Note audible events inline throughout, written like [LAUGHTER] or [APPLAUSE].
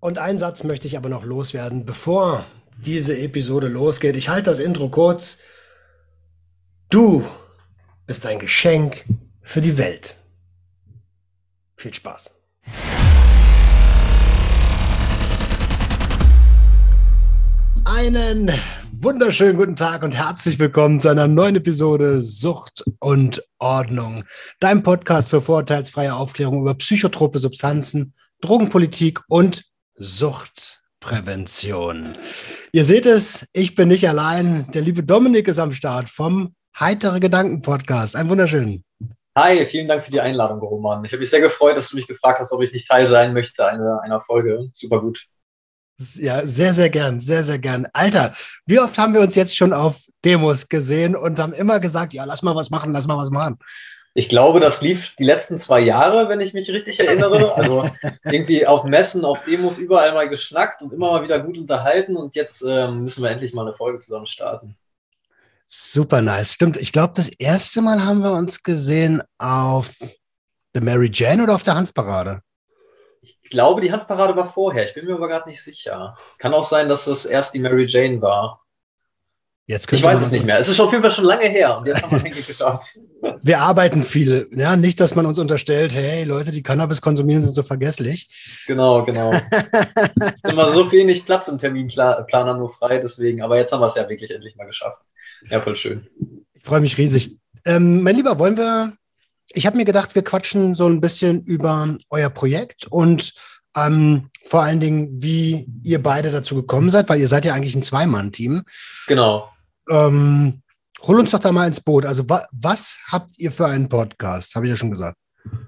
Und einen Satz möchte ich aber noch loswerden, bevor diese Episode losgeht. Ich halte das Intro kurz. Du bist ein Geschenk für die Welt. Viel Spaß. Einen wunderschönen guten Tag und herzlich willkommen zu einer neuen Episode Sucht und Ordnung, dein Podcast für vorurteilsfreie Aufklärung über psychotrope Substanzen, Drogenpolitik und Suchtprävention. Ihr seht es, ich bin nicht allein. Der liebe Dominik ist am Start vom Heitere Gedanken Podcast. Ein wunderschönen. Hi, vielen Dank für die Einladung, Roman. Ich habe mich sehr gefreut, dass du mich gefragt hast, ob ich nicht Teil sein möchte einer, einer Folge. Super gut. Ja, sehr, sehr gern, sehr, sehr gern. Alter, wie oft haben wir uns jetzt schon auf Demos gesehen und haben immer gesagt, ja, lass mal was machen, lass mal was machen. Ich glaube, das lief die letzten zwei Jahre, wenn ich mich richtig erinnere. Also [LAUGHS] irgendwie auf Messen, auf Demos überall mal geschnackt und immer mal wieder gut unterhalten. Und jetzt ähm, müssen wir endlich mal eine Folge zusammen starten. Super nice. Stimmt. Ich glaube, das erste Mal haben wir uns gesehen auf der Mary Jane oder auf der Hanfparade. Ich glaube, die Hanfparade war vorher. Ich bin mir aber gerade nicht sicher. Kann auch sein, dass das erst die Mary Jane war. Jetzt ich weiß es nicht mehr. Es ist schon auf jeden Fall schon lange her und jetzt haben wir [LAUGHS] es geschafft. Wir arbeiten viel. Ja, nicht, dass man uns unterstellt, hey, Leute, die Cannabis konsumieren, sind so vergesslich. Genau, genau. ist [LAUGHS] immer so wenig Platz im Terminplaner nur frei, deswegen. Aber jetzt haben wir es ja wirklich endlich mal geschafft. Ja, voll schön. Ich freue mich riesig. Ähm, mein Lieber, wollen wir. Ich habe mir gedacht, wir quatschen so ein bisschen über euer Projekt und ähm, vor allen Dingen, wie ihr beide dazu gekommen seid, weil ihr seid ja eigentlich ein Zweimann-Team. Genau. Ähm, hol uns doch da mal ins Boot. Also, wa was habt ihr für einen Podcast? Habe ich ja schon gesagt.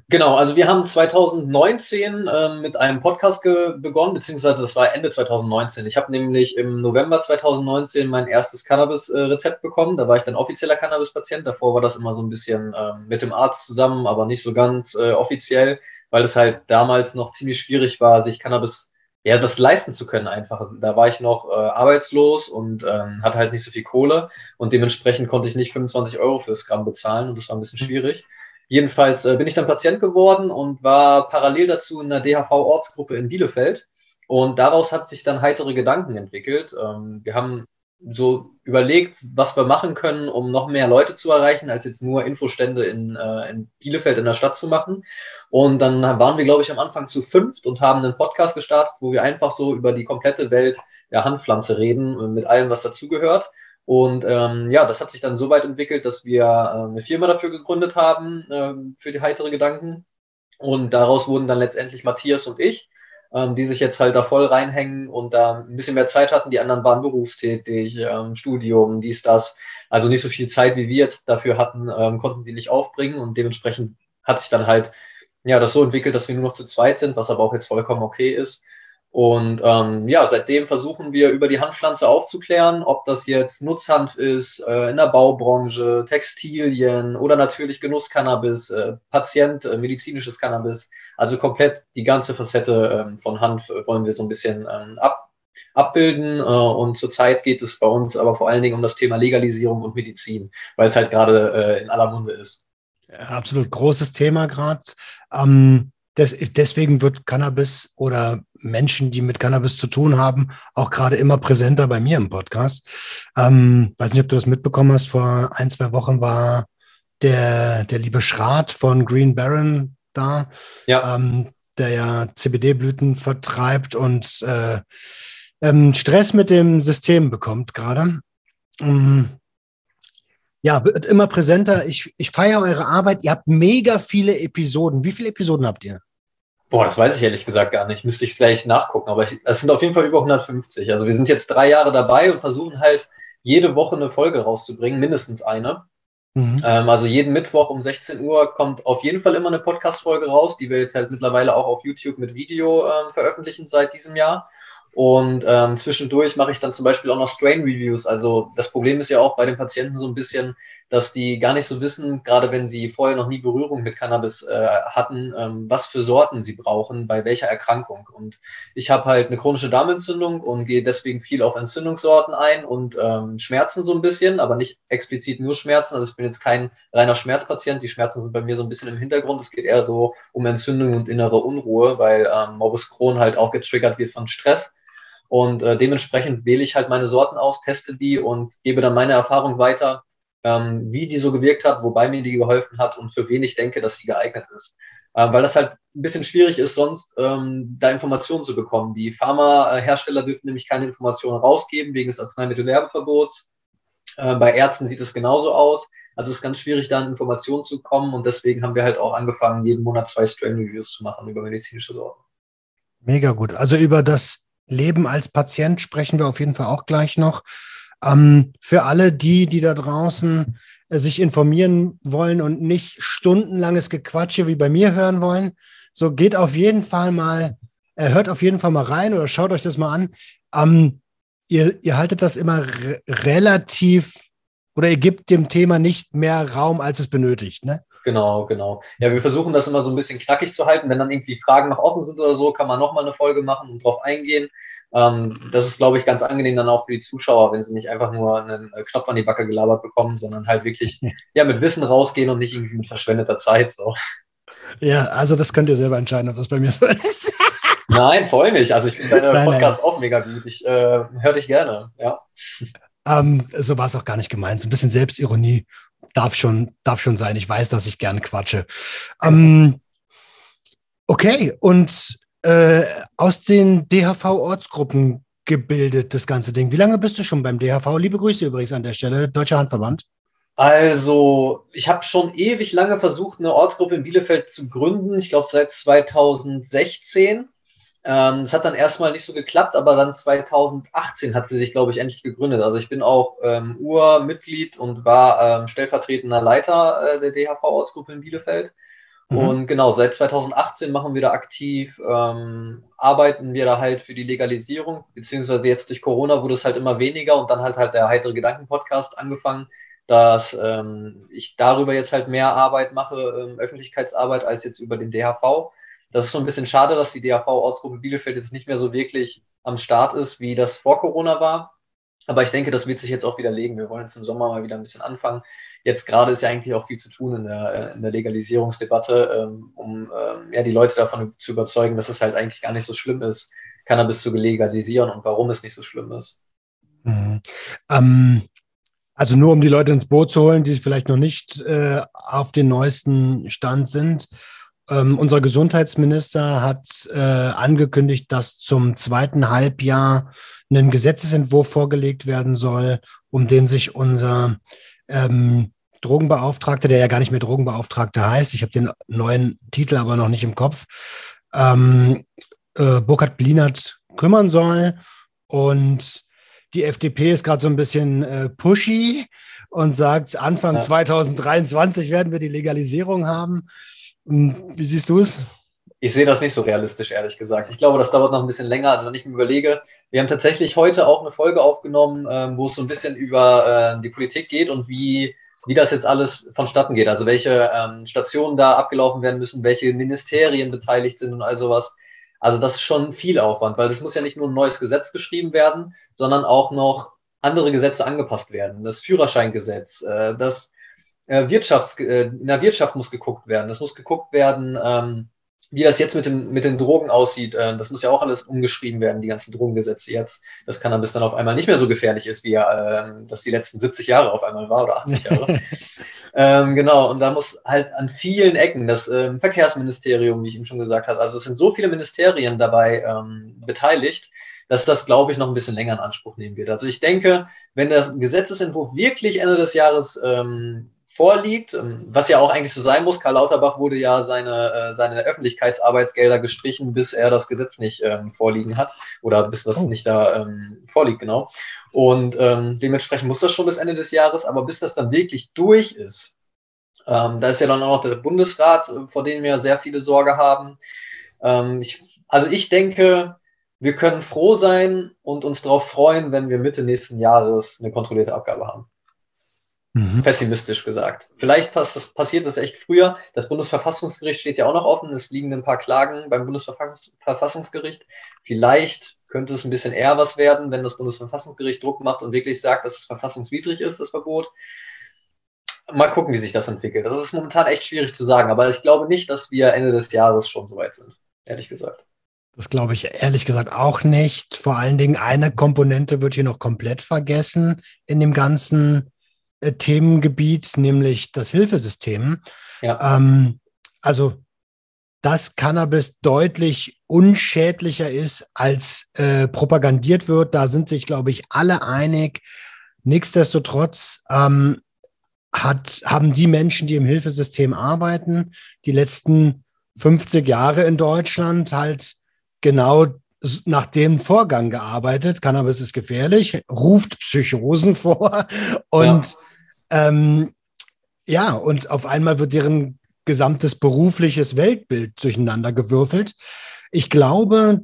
Genau, also wir haben 2019 äh, mit einem Podcast begonnen, beziehungsweise das war Ende 2019. Ich habe nämlich im November 2019 mein erstes Cannabis-Rezept äh, bekommen. Da war ich dann offizieller Cannabis-Patient. Davor war das immer so ein bisschen äh, mit dem Arzt zusammen, aber nicht so ganz äh, offiziell, weil es halt damals noch ziemlich schwierig war, sich Cannabis ja, das leisten zu können einfach. Da war ich noch äh, arbeitslos und ähm, hatte halt nicht so viel Kohle und dementsprechend konnte ich nicht 25 Euro fürs Gramm bezahlen und das war ein bisschen mhm. schwierig. Jedenfalls äh, bin ich dann Patient geworden und war parallel dazu in der DHV-Ortsgruppe in Bielefeld und daraus hat sich dann heitere Gedanken entwickelt. Ähm, wir haben so überlegt, was wir machen können, um noch mehr Leute zu erreichen, als jetzt nur Infostände in, äh, in Bielefeld in der Stadt zu machen. Und dann waren wir, glaube ich, am Anfang zu fünft und haben einen Podcast gestartet, wo wir einfach so über die komplette Welt der Handpflanze reden, mit allem, was dazugehört. Und ähm, ja, das hat sich dann so weit entwickelt, dass wir äh, eine Firma dafür gegründet haben, äh, für die heitere Gedanken. Und daraus wurden dann letztendlich Matthias und ich ähm, die sich jetzt halt da voll reinhängen und da ein bisschen mehr Zeit hatten. Die anderen waren berufstätig, ähm, Studium, dies, das. Also nicht so viel Zeit, wie wir jetzt dafür hatten, ähm, konnten die nicht aufbringen und dementsprechend hat sich dann halt ja das so entwickelt, dass wir nur noch zu zweit sind, was aber auch jetzt vollkommen okay ist. Und ähm, ja, seitdem versuchen wir über die Handpflanze aufzuklären, ob das jetzt Nutzhanf ist, äh, in der Baubranche, Textilien oder natürlich Genusscannabis, äh, Patient, äh, medizinisches Cannabis. Also komplett die ganze Facette ähm, von Hanf wollen wir so ein bisschen ähm, ab, abbilden. Äh, und zurzeit geht es bei uns aber vor allen Dingen um das Thema Legalisierung und Medizin, weil es halt gerade äh, in aller Munde ist. Absolut großes Thema gerade. Ähm das, deswegen wird Cannabis oder Menschen, die mit Cannabis zu tun haben, auch gerade immer präsenter bei mir im Podcast. Ähm, weiß nicht, ob du das mitbekommen hast. Vor ein, zwei Wochen war der, der liebe Schrat von Green Baron da, ja. ähm, der ja CBD-Blüten vertreibt und äh, ähm, Stress mit dem System bekommt gerade. Ähm, ja, wird immer präsenter. Ich, ich feiere eure Arbeit. Ihr habt mega viele Episoden. Wie viele Episoden habt ihr? Boah, das weiß ich ehrlich gesagt gar nicht. Müsste ich gleich nachgucken. Aber es sind auf jeden Fall über 150. Also wir sind jetzt drei Jahre dabei und versuchen halt jede Woche eine Folge rauszubringen, mindestens eine. Mhm. Ähm, also jeden Mittwoch um 16 Uhr kommt auf jeden Fall immer eine Podcast-Folge raus, die wir jetzt halt mittlerweile auch auf YouTube mit Video äh, veröffentlichen seit diesem Jahr. Und ähm, zwischendurch mache ich dann zum Beispiel auch noch Strain-Reviews. Also das Problem ist ja auch bei den Patienten so ein bisschen, dass die gar nicht so wissen, gerade wenn sie vorher noch nie Berührung mit Cannabis äh, hatten, ähm, was für Sorten sie brauchen, bei welcher Erkrankung. Und ich habe halt eine chronische Darmentzündung und gehe deswegen viel auf Entzündungssorten ein und ähm, Schmerzen so ein bisschen, aber nicht explizit nur Schmerzen. Also ich bin jetzt kein reiner Schmerzpatient. Die Schmerzen sind bei mir so ein bisschen im Hintergrund. Es geht eher so um Entzündung und innere Unruhe, weil ähm, Morbus Crohn halt auch getriggert wird von Stress. Und äh, dementsprechend wähle ich halt meine Sorten aus, teste die und gebe dann meine Erfahrung weiter ähm, wie die so gewirkt hat, wobei mir die geholfen hat und für wen ich denke, dass sie geeignet ist. Ähm, weil das halt ein bisschen schwierig ist, sonst ähm, da Informationen zu bekommen. Die Pharmahersteller dürfen nämlich keine Informationen rausgeben wegen des Arzneimittelwerbeverbots. Äh, bei Ärzten sieht es genauso aus. Also es ist ganz schwierig, da an Informationen zu kommen und deswegen haben wir halt auch angefangen, jeden Monat zwei Strain-Reviews zu machen über medizinische Sorten. Mega gut. Also über das Leben als Patient sprechen wir auf jeden Fall auch gleich noch. Ähm, für alle die, die da draußen äh, sich informieren wollen und nicht stundenlanges Gequatsche wie bei mir hören wollen, so geht auf jeden Fall mal, äh, hört auf jeden Fall mal rein oder schaut euch das mal an. Ähm, ihr, ihr haltet das immer re relativ oder ihr gebt dem Thema nicht mehr Raum, als es benötigt, ne? Genau, genau. Ja, wir versuchen das immer so ein bisschen knackig zu halten. Wenn dann irgendwie Fragen noch offen sind oder so, kann man nochmal eine Folge machen und drauf eingehen. Ähm, das ist, glaube ich, ganz angenehm dann auch für die Zuschauer, wenn sie nicht einfach nur einen äh, Knopf an die Backe gelabert bekommen, sondern halt wirklich ja, mit Wissen rausgehen und nicht irgendwie mit verschwendeter Zeit. So. Ja, also das könnt ihr selber entscheiden, ob das bei mir so ist. [LAUGHS] Nein, voll nicht. Also ich finde deine [LAUGHS] Podcasts auch mega gut. Ich äh, höre dich gerne, ja. Ähm, so war es auch gar nicht gemeint. So ein bisschen Selbstironie darf schon, darf schon sein. Ich weiß, dass ich gerne quatsche. Ähm, okay, und äh, aus den DHV-Ortsgruppen gebildet, das ganze Ding. Wie lange bist du schon beim DHV? Liebe Grüße übrigens an der Stelle, Deutscher Handverband. Also, ich habe schon ewig lange versucht, eine Ortsgruppe in Bielefeld zu gründen. Ich glaube, seit 2016. Ähm, es hat dann erstmal nicht so geklappt, aber dann 2018 hat sie sich, glaube ich, endlich gegründet. Also ich bin auch ähm, Urmitglied und war ähm, stellvertretender Leiter äh, der DHV-Ortsgruppe in Bielefeld. Mhm. Und genau, seit 2018 machen wir da aktiv, ähm, arbeiten wir da halt für die Legalisierung, beziehungsweise jetzt durch Corona wurde es halt immer weniger und dann halt halt der heitere Gedanken-Podcast angefangen, dass ähm, ich darüber jetzt halt mehr Arbeit mache, ähm, Öffentlichkeitsarbeit, als jetzt über den DHV. Das ist so ein bisschen schade, dass die DHV-Ortsgruppe Bielefeld jetzt nicht mehr so wirklich am Start ist, wie das vor Corona war. Aber ich denke, das wird sich jetzt auch wieder legen. Wir wollen jetzt im Sommer mal wieder ein bisschen anfangen jetzt gerade ist ja eigentlich auch viel zu tun in der, äh, in der Legalisierungsdebatte, ähm, um ähm, ja, die Leute davon zu überzeugen, dass es halt eigentlich gar nicht so schlimm ist, Cannabis zu legalisieren und warum es nicht so schlimm ist. Mhm. Ähm, also nur um die Leute ins Boot zu holen, die vielleicht noch nicht äh, auf den neuesten Stand sind. Ähm, unser Gesundheitsminister hat äh, angekündigt, dass zum zweiten Halbjahr ein Gesetzesentwurf vorgelegt werden soll, um den sich unser ähm, Drogenbeauftragte, der ja gar nicht mehr Drogenbeauftragter heißt. Ich habe den neuen Titel aber noch nicht im Kopf. Ähm, äh, Burkhard Blinert kümmern soll. Und die FDP ist gerade so ein bisschen äh, pushy und sagt, Anfang ja. 2023 werden wir die Legalisierung haben. Hm, wie siehst du es? Ich sehe das nicht so realistisch, ehrlich gesagt. Ich glaube, das dauert noch ein bisschen länger. Also wenn ich mir überlege, wir haben tatsächlich heute auch eine Folge aufgenommen, ähm, wo es so ein bisschen über äh, die Politik geht und wie, wie das jetzt alles vonstatten geht. Also welche ähm, Stationen da abgelaufen werden müssen, welche Ministerien beteiligt sind und all sowas. Also das ist schon viel Aufwand, weil es muss ja nicht nur ein neues Gesetz geschrieben werden, sondern auch noch andere Gesetze angepasst werden. Das Führerscheingesetz, äh, das äh, Wirtschafts, äh, in der Wirtschaft muss geguckt werden. Das muss geguckt werden, ähm, wie das jetzt mit, dem, mit den Drogen aussieht, äh, das muss ja auch alles umgeschrieben werden, die ganzen Drogengesetze jetzt. Das Cannabis dann auf einmal nicht mehr so gefährlich ist, wie äh, das die letzten 70 Jahre auf einmal war oder 80 Jahre. [LAUGHS] ähm, genau, und da muss halt an vielen Ecken, das ähm, Verkehrsministerium, wie ich eben schon gesagt habe, also es sind so viele Ministerien dabei ähm, beteiligt, dass das, glaube ich, noch ein bisschen länger in Anspruch nehmen wird. Also ich denke, wenn der Gesetzesentwurf wirklich Ende des Jahres ähm, vorliegt, ähm, was ja auch eigentlich so sein muss. Karl Lauterbach wurde ja seine, äh, seine Öffentlichkeitsarbeitsgelder gestrichen, bis er das Gesetz nicht ähm, vorliegen hat oder bis das oh. nicht da ähm, vorliegt, genau. Und ähm, dementsprechend muss das schon bis Ende des Jahres, aber bis das dann wirklich durch ist, ähm, da ist ja dann auch noch der Bundesrat, äh, vor dem wir sehr viele Sorge haben. Ähm, ich, also ich denke, wir können froh sein und uns darauf freuen, wenn wir Mitte nächsten Jahres eine kontrollierte Abgabe haben. Mhm. Pessimistisch gesagt. Vielleicht pass das, passiert das echt früher. Das Bundesverfassungsgericht steht ja auch noch offen. Es liegen ein paar Klagen beim Bundesverfassungsgericht. Vielleicht könnte es ein bisschen eher was werden, wenn das Bundesverfassungsgericht Druck macht und wirklich sagt, dass es verfassungswidrig ist, das Verbot. Mal gucken, wie sich das entwickelt. Das ist momentan echt schwierig zu sagen, aber ich glaube nicht, dass wir Ende des Jahres schon so weit sind, ehrlich gesagt. Das glaube ich ehrlich gesagt auch nicht. Vor allen Dingen eine Komponente wird hier noch komplett vergessen in dem ganzen Themengebiet, nämlich das Hilfesystem. Ja. Ähm, also, dass Cannabis deutlich unschädlicher ist, als äh, propagandiert wird, da sind sich, glaube ich, alle einig. Nichtsdestotrotz ähm, hat, haben die Menschen, die im Hilfesystem arbeiten, die letzten 50 Jahre in Deutschland halt genau nach dem Vorgang gearbeitet. Cannabis ist gefährlich, ruft Psychosen [LAUGHS] vor und ja. Ähm, ja, und auf einmal wird deren gesamtes berufliches Weltbild durcheinander gewürfelt. Ich glaube,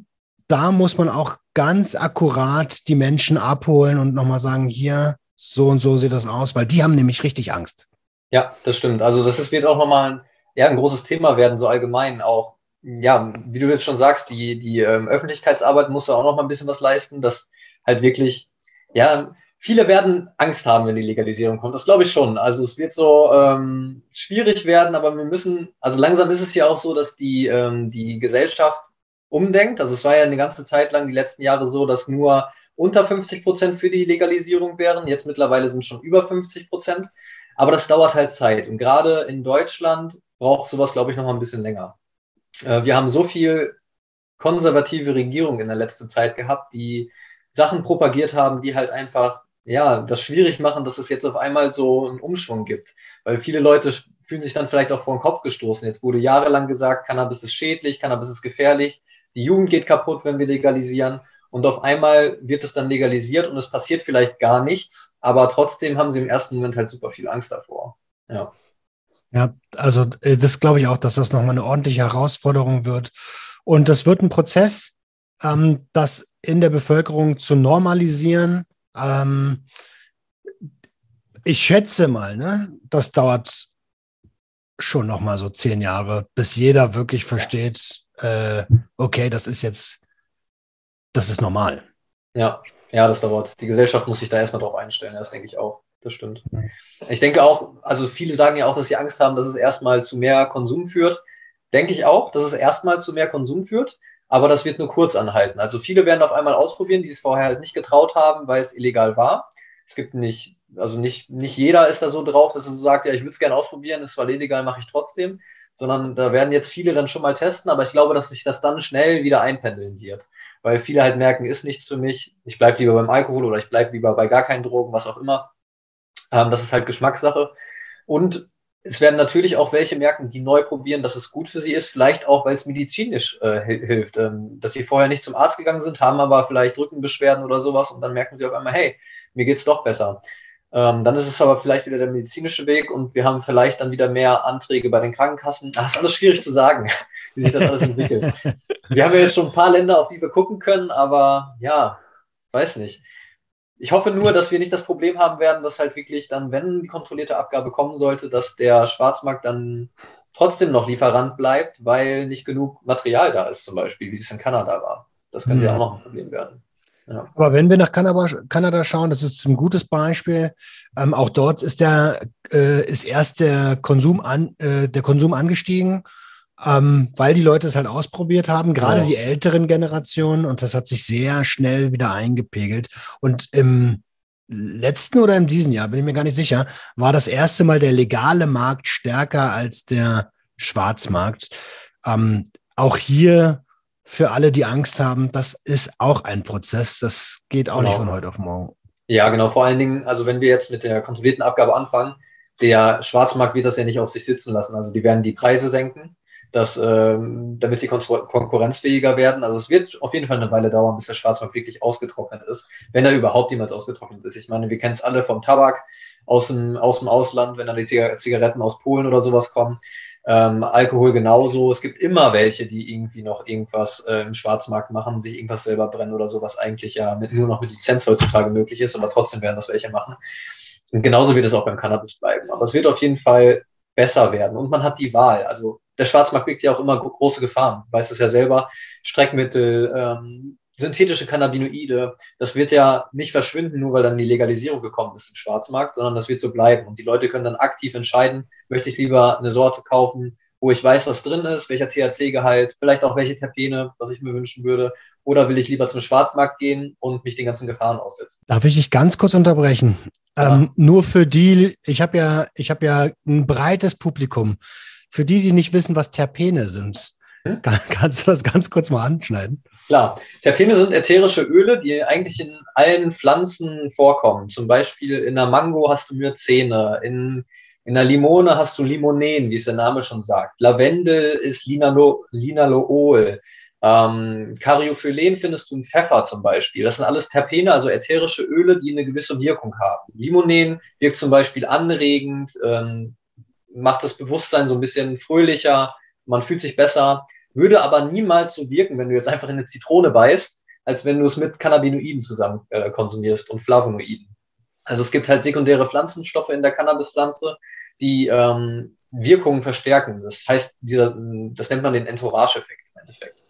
da muss man auch ganz akkurat die Menschen abholen und nochmal sagen, hier, so und so sieht das aus, weil die haben nämlich richtig Angst. Ja, das stimmt. Also das ist, wird auch nochmal ein, ja, ein großes Thema werden, so allgemein auch ja, wie du jetzt schon sagst, die, die ähm, Öffentlichkeitsarbeit muss da auch noch mal ein bisschen was leisten, dass halt wirklich, ja, viele werden Angst haben, wenn die Legalisierung kommt. Das glaube ich schon. Also es wird so ähm, schwierig werden, aber wir müssen, also langsam ist es ja auch so, dass die, ähm, die Gesellschaft umdenkt. Also es war ja eine ganze Zeit lang die letzten Jahre so, dass nur unter 50 Prozent für die Legalisierung wären. Jetzt mittlerweile sind schon über 50 Prozent. Aber das dauert halt Zeit. Und gerade in Deutschland braucht sowas, glaube ich, noch mal ein bisschen länger. Äh, wir haben so viel konservative Regierung in der letzten Zeit gehabt, die Sachen propagiert haben, die halt einfach ja, das schwierig machen, dass es jetzt auf einmal so einen Umschwung gibt. Weil viele Leute fühlen sich dann vielleicht auch vor den Kopf gestoßen. Jetzt wurde jahrelang gesagt, Cannabis ist schädlich, Cannabis ist gefährlich, die Jugend geht kaputt, wenn wir legalisieren. Und auf einmal wird es dann legalisiert und es passiert vielleicht gar nichts, aber trotzdem haben sie im ersten Moment halt super viel Angst davor. Ja. Ja, also äh, das glaube ich auch, dass das nochmal eine ordentliche Herausforderung wird. Und das wird ein Prozess, ähm, das in der Bevölkerung zu normalisieren. Ähm, ich schätze mal, ne, das dauert schon nochmal so zehn Jahre, bis jeder wirklich versteht, äh, okay, das ist jetzt, das ist normal. Ja, ja, das dauert. Die Gesellschaft muss sich da erstmal drauf einstellen, das denke ich auch das stimmt. Ich denke auch, also viele sagen ja auch, dass sie Angst haben, dass es erstmal zu mehr Konsum führt. Denke ich auch, dass es erstmal zu mehr Konsum führt, aber das wird nur kurz anhalten. Also viele werden auf einmal ausprobieren, die es vorher halt nicht getraut haben, weil es illegal war. Es gibt nicht, also nicht, nicht jeder ist da so drauf, dass er so sagt, ja, ich würde es gerne ausprobieren, ist zwar illegal, mache ich trotzdem, sondern da werden jetzt viele dann schon mal testen, aber ich glaube, dass sich das dann schnell wieder einpendeln wird, weil viele halt merken, ist nichts für mich, ich bleibe lieber beim Alkohol oder ich bleibe lieber bei gar keinen Drogen, was auch immer. Ähm, das ist halt Geschmackssache. Und es werden natürlich auch welche merken, die neu probieren, dass es gut für sie ist, vielleicht auch, weil es medizinisch äh, hilft, ähm, dass sie vorher nicht zum Arzt gegangen sind, haben aber vielleicht Rückenbeschwerden oder sowas und dann merken sie auf einmal, hey, mir geht's doch besser. Ähm, dann ist es aber vielleicht wieder der medizinische Weg und wir haben vielleicht dann wieder mehr Anträge bei den Krankenkassen. Das ist alles schwierig zu sagen, [LAUGHS] wie sich das alles entwickelt. [LAUGHS] wir haben ja jetzt schon ein paar Länder, auf die wir gucken können, aber ja, weiß nicht. Ich hoffe nur, dass wir nicht das Problem haben werden, dass halt wirklich dann, wenn die kontrollierte Abgabe kommen sollte, dass der Schwarzmarkt dann trotzdem noch Lieferant bleibt, weil nicht genug Material da ist, zum Beispiel, wie es in Kanada war. Das könnte mhm. ja auch noch ein Problem werden. Ja. Aber wenn wir nach Kanada, Kanada, schauen, das ist ein gutes Beispiel. Ähm, auch dort ist der äh, ist erst der Konsum an, äh, der Konsum angestiegen ähm, weil die Leute es halt ausprobiert haben, gerade ja. die älteren Generationen, und das hat sich sehr schnell wieder eingepegelt. Und im letzten oder in diesem Jahr, bin ich mir gar nicht sicher, war das erste Mal der legale Markt stärker als der Schwarzmarkt. Ähm, auch hier für alle, die Angst haben, das ist auch ein Prozess. Das geht auch genau. nicht von heute auf morgen. Ja, genau. Vor allen Dingen, also wenn wir jetzt mit der kontrollierten Abgabe anfangen, der Schwarzmarkt wird das ja nicht auf sich sitzen lassen. Also die werden die Preise senken dass, ähm, damit sie konkurrenzfähiger werden. Also es wird auf jeden Fall eine Weile dauern, bis der Schwarzmarkt wirklich ausgetrocknet ist, wenn er überhaupt jemals ausgetrocknet ist. Ich meine, wir kennen es alle vom Tabak aus dem, aus dem Ausland, wenn dann die Zigaretten aus Polen oder sowas kommen. Ähm, Alkohol genauso. Es gibt immer welche, die irgendwie noch irgendwas äh, im Schwarzmarkt machen, sich irgendwas selber brennen oder so, was eigentlich ja mit, nur noch mit Lizenz heutzutage möglich ist, aber trotzdem werden das welche machen. Und genauso wird es auch beim Cannabis bleiben. Aber es wird auf jeden Fall besser werden und man hat die Wahl. Also der Schwarzmarkt birgt ja auch immer große Gefahren. Du weißt es ja selber. Streckmittel, ähm, synthetische Cannabinoide, das wird ja nicht verschwinden, nur weil dann die Legalisierung gekommen ist im Schwarzmarkt, sondern das wird so bleiben. Und die Leute können dann aktiv entscheiden, möchte ich lieber eine Sorte kaufen, wo ich weiß, was drin ist, welcher THC-Gehalt, vielleicht auch welche Terpene, was ich mir wünschen würde, oder will ich lieber zum Schwarzmarkt gehen und mich den ganzen Gefahren aussetzen? Darf ich dich ganz kurz unterbrechen? Ja. Ähm, nur für die, ich habe ja, ich habe ja ein breites Publikum. Für die, die nicht wissen, was Terpene sind, hm? [LAUGHS] kann, kannst du das ganz kurz mal anschneiden? Klar, Terpene sind ätherische Öle, die eigentlich in allen Pflanzen vorkommen. Zum Beispiel in der Mango hast du Myrzene, in, in der Limone hast du Limonen, wie es der Name schon sagt. Lavendel ist Linalo, Linalool. Ähm, Caryophyllene findest du in Pfeffer zum Beispiel. Das sind alles Terpene, also ätherische Öle, die eine gewisse Wirkung haben. Limonen wirkt zum Beispiel anregend, ähm, macht das Bewusstsein so ein bisschen fröhlicher, man fühlt sich besser würde aber niemals so wirken, wenn du jetzt einfach in eine Zitrone beißt, als wenn du es mit Cannabinoiden zusammen äh, konsumierst und Flavonoiden. Also es gibt halt sekundäre Pflanzenstoffe in der Cannabispflanze, die ähm, Wirkungen verstärken. Das heißt, dieser, das nennt man den Entourage-Effekt im Endeffekt.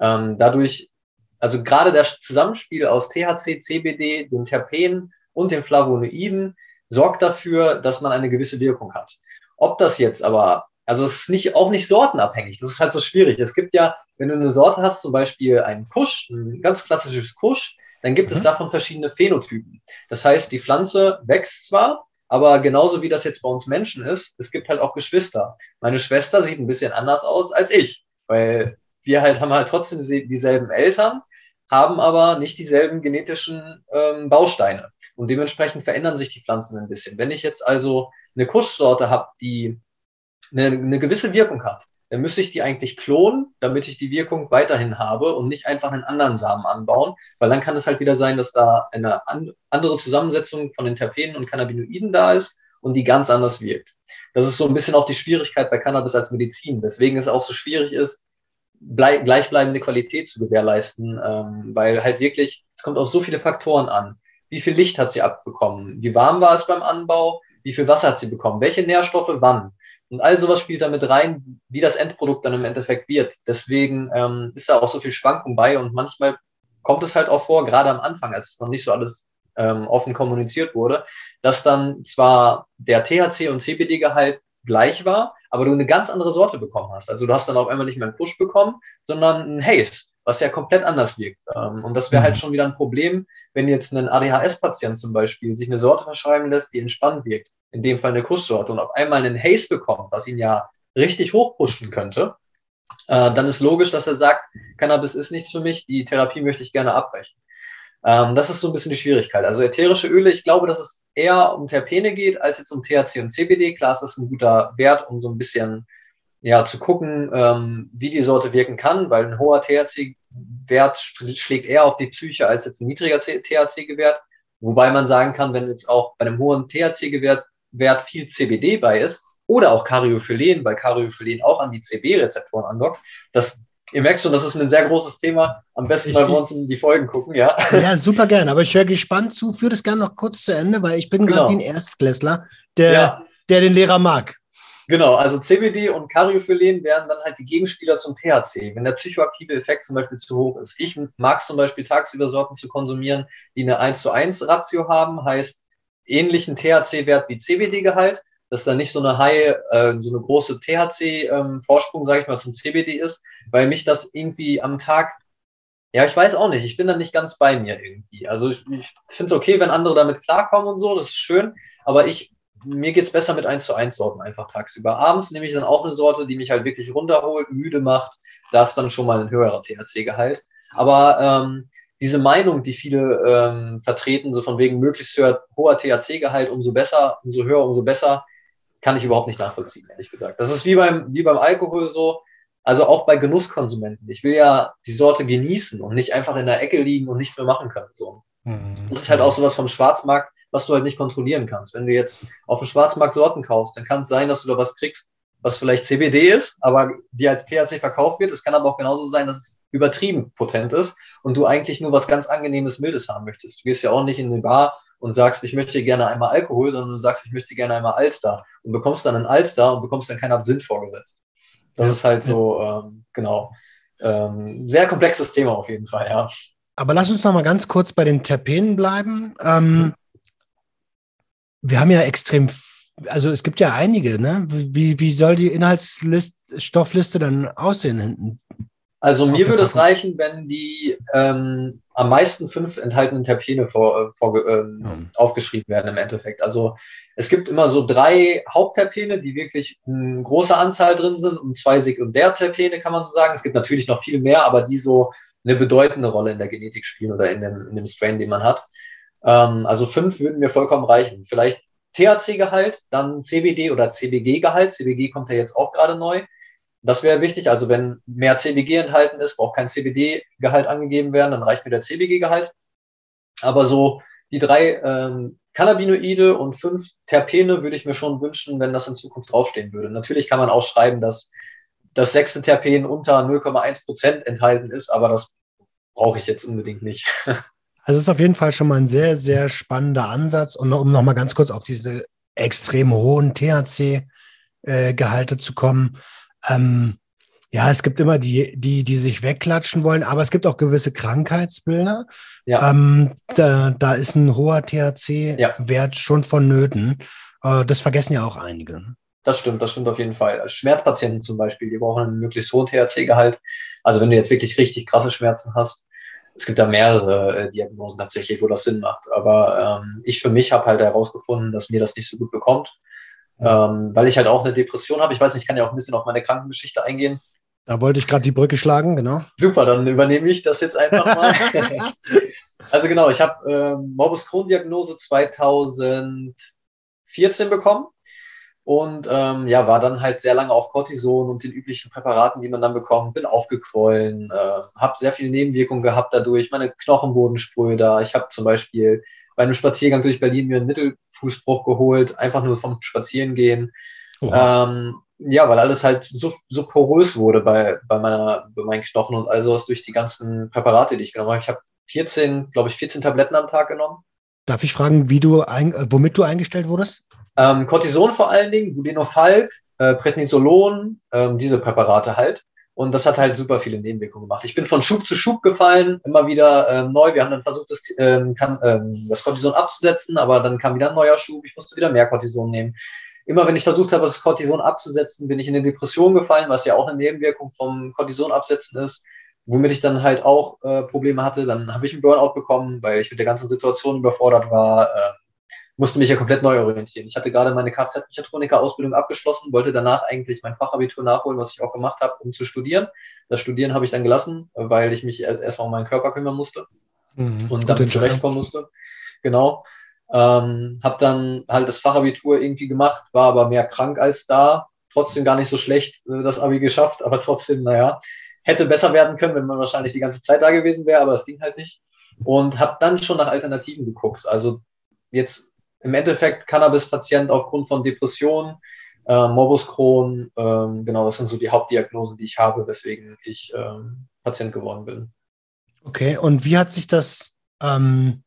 Ähm, dadurch, also gerade das Zusammenspiel aus THC, CBD, den Terpenen und den Flavonoiden sorgt dafür, dass man eine gewisse Wirkung hat. Ob das jetzt aber also es ist nicht, auch nicht sortenabhängig. Das ist halt so schwierig. Es gibt ja, wenn du eine Sorte hast, zum Beispiel einen Kusch, ein ganz klassisches Kusch, dann gibt mhm. es davon verschiedene Phänotypen. Das heißt, die Pflanze wächst zwar, aber genauso wie das jetzt bei uns Menschen ist, es gibt halt auch Geschwister. Meine Schwester sieht ein bisschen anders aus als ich, weil wir halt haben halt trotzdem dieselben Eltern, haben aber nicht dieselben genetischen ähm, Bausteine. Und dementsprechend verändern sich die Pflanzen ein bisschen. Wenn ich jetzt also eine Kuschsorte habe, die eine, eine gewisse Wirkung hat, dann müsste ich die eigentlich klonen, damit ich die Wirkung weiterhin habe und nicht einfach einen anderen Samen anbauen, weil dann kann es halt wieder sein, dass da eine an, andere Zusammensetzung von den Terpenen und Cannabinoiden da ist und die ganz anders wirkt. Das ist so ein bisschen auch die Schwierigkeit bei Cannabis als Medizin, weswegen es auch so schwierig ist, gleichbleibende Qualität zu gewährleisten, ähm, weil halt wirklich, es kommt auf so viele Faktoren an. Wie viel Licht hat sie abbekommen? Wie warm war es beim Anbau? Wie viel Wasser hat sie bekommen? Welche Nährstoffe wann? Und all sowas spielt damit rein, wie das Endprodukt dann im Endeffekt wird. Deswegen ähm, ist da auch so viel Schwankung bei und manchmal kommt es halt auch vor, gerade am Anfang, als es noch nicht so alles ähm, offen kommuniziert wurde, dass dann zwar der THC und CBD-Gehalt gleich war, aber du eine ganz andere Sorte bekommen hast. Also du hast dann auf einmal nicht mehr einen Push bekommen, sondern einen Haze, was ja komplett anders wirkt. Ähm, und das wäre halt mhm. schon wieder ein Problem, wenn jetzt ein ADHS-Patient zum Beispiel sich eine Sorte verschreiben lässt, die entspannt wirkt in dem Fall eine Kusssorte und auf einmal einen Haze bekommt, was ihn ja richtig hochpushen könnte, äh, dann ist logisch, dass er sagt, Cannabis ist nichts für mich, die Therapie möchte ich gerne abbrechen. Ähm, das ist so ein bisschen die Schwierigkeit. Also ätherische Öle, ich glaube, dass es eher um Terpene geht, als jetzt um THC und CBD. Klar, ist das ein guter Wert, um so ein bisschen ja, zu gucken, ähm, wie die Sorte wirken kann, weil ein hoher THC-Wert schlägt eher auf die Psyche als jetzt ein niedriger THC-Wert. Wobei man sagen kann, wenn jetzt auch bei einem hohen THC-Wert Wert viel CBD bei ist oder auch Cariophyllene, weil Cariophyllene auch an die CB-Rezeptoren andockt. Das, ihr merkt schon, das ist ein sehr großes Thema. Am besten, weil wir uns in die Folgen gucken, ja. Ja, super gern. Aber ich höre gespannt zu. Führe das gerne noch kurz zu Ende, weil ich bin genau. gerade wie ein Erstklässler, der, ja. der den Lehrer mag. Genau, also CBD und Cariophyllene wären dann halt die Gegenspieler zum THC, wenn der psychoaktive Effekt zum Beispiel zu hoch ist. Ich mag zum Beispiel tagsüber Sorten zu konsumieren, die eine 1 zu 1 Ratio haben, heißt ähnlichen THC-Wert wie CBD-Gehalt, dass da nicht so eine high, äh, so eine große THC-Vorsprung, ähm, sage ich mal, zum CBD ist, weil mich das irgendwie am Tag, ja, ich weiß auch nicht, ich bin da nicht ganz bei mir irgendwie. Also ich, ich finde es okay, wenn andere damit klarkommen und so, das ist schön, aber ich, mir geht's besser mit 1 zu 1 Sorten einfach tagsüber. Abends nehme ich dann auch eine Sorte, die mich halt wirklich runterholt, müde macht, da ist dann schon mal ein höherer THC-Gehalt. Aber ähm, diese Meinung, die viele ähm, vertreten, so von wegen möglichst höher, hoher THC-Gehalt, umso besser, umso höher, umso besser, kann ich überhaupt nicht nachvollziehen, ehrlich gesagt. Das ist wie beim, wie beim Alkohol so, also auch bei Genusskonsumenten. Ich will ja die Sorte genießen und nicht einfach in der Ecke liegen und nichts mehr machen können. So. Mhm. Das ist halt auch sowas vom Schwarzmarkt, was du halt nicht kontrollieren kannst. Wenn du jetzt auf dem Schwarzmarkt Sorten kaufst, dann kann es sein, dass du da was kriegst, was vielleicht CBD ist, aber die als THC verkauft wird. Es kann aber auch genauso sein, dass es übertrieben potent ist und du eigentlich nur was ganz angenehmes, mildes haben möchtest. Du gehst ja auch nicht in eine Bar und sagst, ich möchte gerne einmal Alkohol, sondern du sagst, ich möchte gerne einmal Alster und bekommst dann einen Alster und bekommst dann keinen Absinth vorgesetzt. Das ja. ist halt so, ähm, genau, ähm, sehr komplexes Thema auf jeden Fall, ja. Aber lass uns noch mal ganz kurz bei den Terpenen bleiben. Ähm. Wir haben ja extrem, also es gibt ja einige, ne? Wie, wie soll die Inhaltsstoffliste dann aussehen hinten? Also mir würde es reichen, wenn die ähm, am meisten fünf enthaltenen Terpene vor, äh, vor, ähm, mhm. aufgeschrieben werden im Endeffekt. Also es gibt immer so drei Hauptterpene, die wirklich eine große Anzahl drin sind und zwei Sekundärterpene, kann man so sagen. Es gibt natürlich noch viel mehr, aber die so eine bedeutende Rolle in der Genetik spielen oder in dem, in dem Strain, den man hat. Ähm, also fünf würden mir vollkommen reichen. Vielleicht THC-Gehalt, dann CBD oder CBG-Gehalt. CBG kommt ja jetzt auch gerade neu. Das wäre wichtig. Also wenn mehr CBG enthalten ist, braucht kein CBD-Gehalt angegeben werden, dann reicht mir der CBG-Gehalt. Aber so die drei ähm, Cannabinoide und fünf Terpene würde ich mir schon wünschen, wenn das in Zukunft draufstehen würde. Natürlich kann man auch schreiben, dass das sechste Terpen unter 0,1 Prozent enthalten ist, aber das brauche ich jetzt unbedingt nicht. [LAUGHS] Also es ist auf jeden Fall schon mal ein sehr, sehr spannender Ansatz. Und um noch mal ganz kurz auf diese extrem hohen THC-Gehalte äh, zu kommen. Ähm, ja, es gibt immer die, die, die sich wegklatschen wollen, aber es gibt auch gewisse Krankheitsbilder. Ja. Ähm, da, da ist ein hoher THC-Wert ja. schon vonnöten. Äh, das vergessen ja auch einige. Das stimmt, das stimmt auf jeden Fall. Schmerzpatienten zum Beispiel, die brauchen einen möglichst hohen THC-Gehalt. Also wenn du jetzt wirklich richtig krasse Schmerzen hast, es gibt da mehrere äh, Diagnosen tatsächlich, wo das Sinn macht. Aber ähm, ich für mich habe halt herausgefunden, dass mir das nicht so gut bekommt, ähm, weil ich halt auch eine Depression habe. Ich weiß nicht, ich kann ja auch ein bisschen auf meine Krankengeschichte eingehen. Da wollte ich gerade die Brücke schlagen, genau. Super, dann übernehme ich das jetzt einfach mal. [LAUGHS] also genau, ich habe ähm, Morbus Crohn-Diagnose 2014 bekommen und ähm, ja, war dann halt sehr lange auf Cortison und den üblichen Präparaten, die man dann bekommt, bin aufgequollen, äh, habe sehr viele Nebenwirkungen gehabt dadurch, meine Knochen wurden spröder. Ich habe zum Beispiel bei einem Spaziergang durch Berlin mir einen Mittelfußbruch geholt, einfach nur vom Spazierengehen. Ähm, ja, weil alles halt so, so porös wurde bei, bei, meiner, bei meinen Knochen und also was durch die ganzen Präparate, die ich genommen habe. Ich habe 14, glaube ich, 14 Tabletten am Tag genommen. Darf ich fragen, wie du ein, äh, womit du eingestellt wurdest? Ähm, Cortison vor allen Dingen, Budenofalk, äh, Prednisolon, ähm, diese Präparate halt. Und das hat halt super viele Nebenwirkungen gemacht. Ich bin von Schub zu Schub gefallen, immer wieder ähm, neu. Wir haben dann versucht, das, ähm, kann, ähm, das Cortison abzusetzen, aber dann kam wieder ein neuer Schub. Ich musste wieder mehr Cortison nehmen immer wenn ich versucht habe, das Cortison abzusetzen, bin ich in eine Depression gefallen, was ja auch eine Nebenwirkung vom Cortison absetzen ist, womit ich dann halt auch äh, Probleme hatte. Dann habe ich einen Burnout bekommen, weil ich mit der ganzen Situation überfordert war, äh, musste mich ja komplett neu orientieren. Ich hatte gerade meine Kfz-Mechatroniker-Ausbildung abgeschlossen, wollte danach eigentlich mein Fachabitur nachholen, was ich auch gemacht habe, um zu studieren. Das Studieren habe ich dann gelassen, weil ich mich erstmal um meinen Körper kümmern musste mhm. und damit zurechtkommen musste. Genau. Ähm, habe dann halt das Fachabitur irgendwie gemacht, war aber mehr krank als da. Trotzdem gar nicht so schlecht äh, das Abi geschafft, aber trotzdem, naja, hätte besser werden können, wenn man wahrscheinlich die ganze Zeit da gewesen wäre, aber das ging halt nicht. Und habe dann schon nach Alternativen geguckt. Also jetzt im Endeffekt Cannabis-Patient aufgrund von Depressionen, äh, Morbus Crohn, ähm, genau, das sind so die Hauptdiagnosen, die ich habe, weswegen ich ähm, Patient geworden bin. Okay, und wie hat sich das ähm,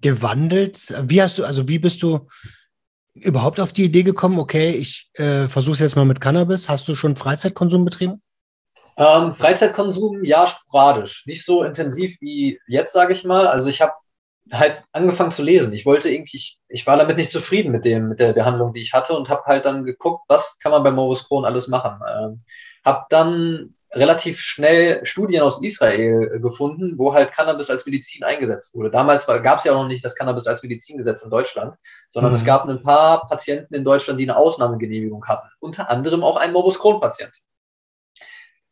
gewandelt? Wie hast du, also wie bist du überhaupt auf die Idee gekommen, okay, ich äh, versuche es jetzt mal mit Cannabis. Hast du schon Freizeitkonsum betrieben? Ähm, Freizeitkonsum, ja, sporadisch. Nicht so intensiv wie jetzt, sage ich mal. Also ich habe halt angefangen zu lesen. Ich wollte irgendwie, ich, ich war damit nicht zufrieden mit dem, mit der Behandlung, die ich hatte und habe halt dann geguckt, was kann man bei Morbus Crohn alles machen. Ähm, habe dann relativ schnell Studien aus Israel gefunden, wo halt Cannabis als Medizin eingesetzt wurde. Damals gab es ja auch noch nicht das Cannabis als Medizingesetz in Deutschland, sondern mhm. es gab ein paar Patienten in Deutschland, die eine Ausnahmegenehmigung hatten. Unter anderem auch ein Morbus Crohn-Patient.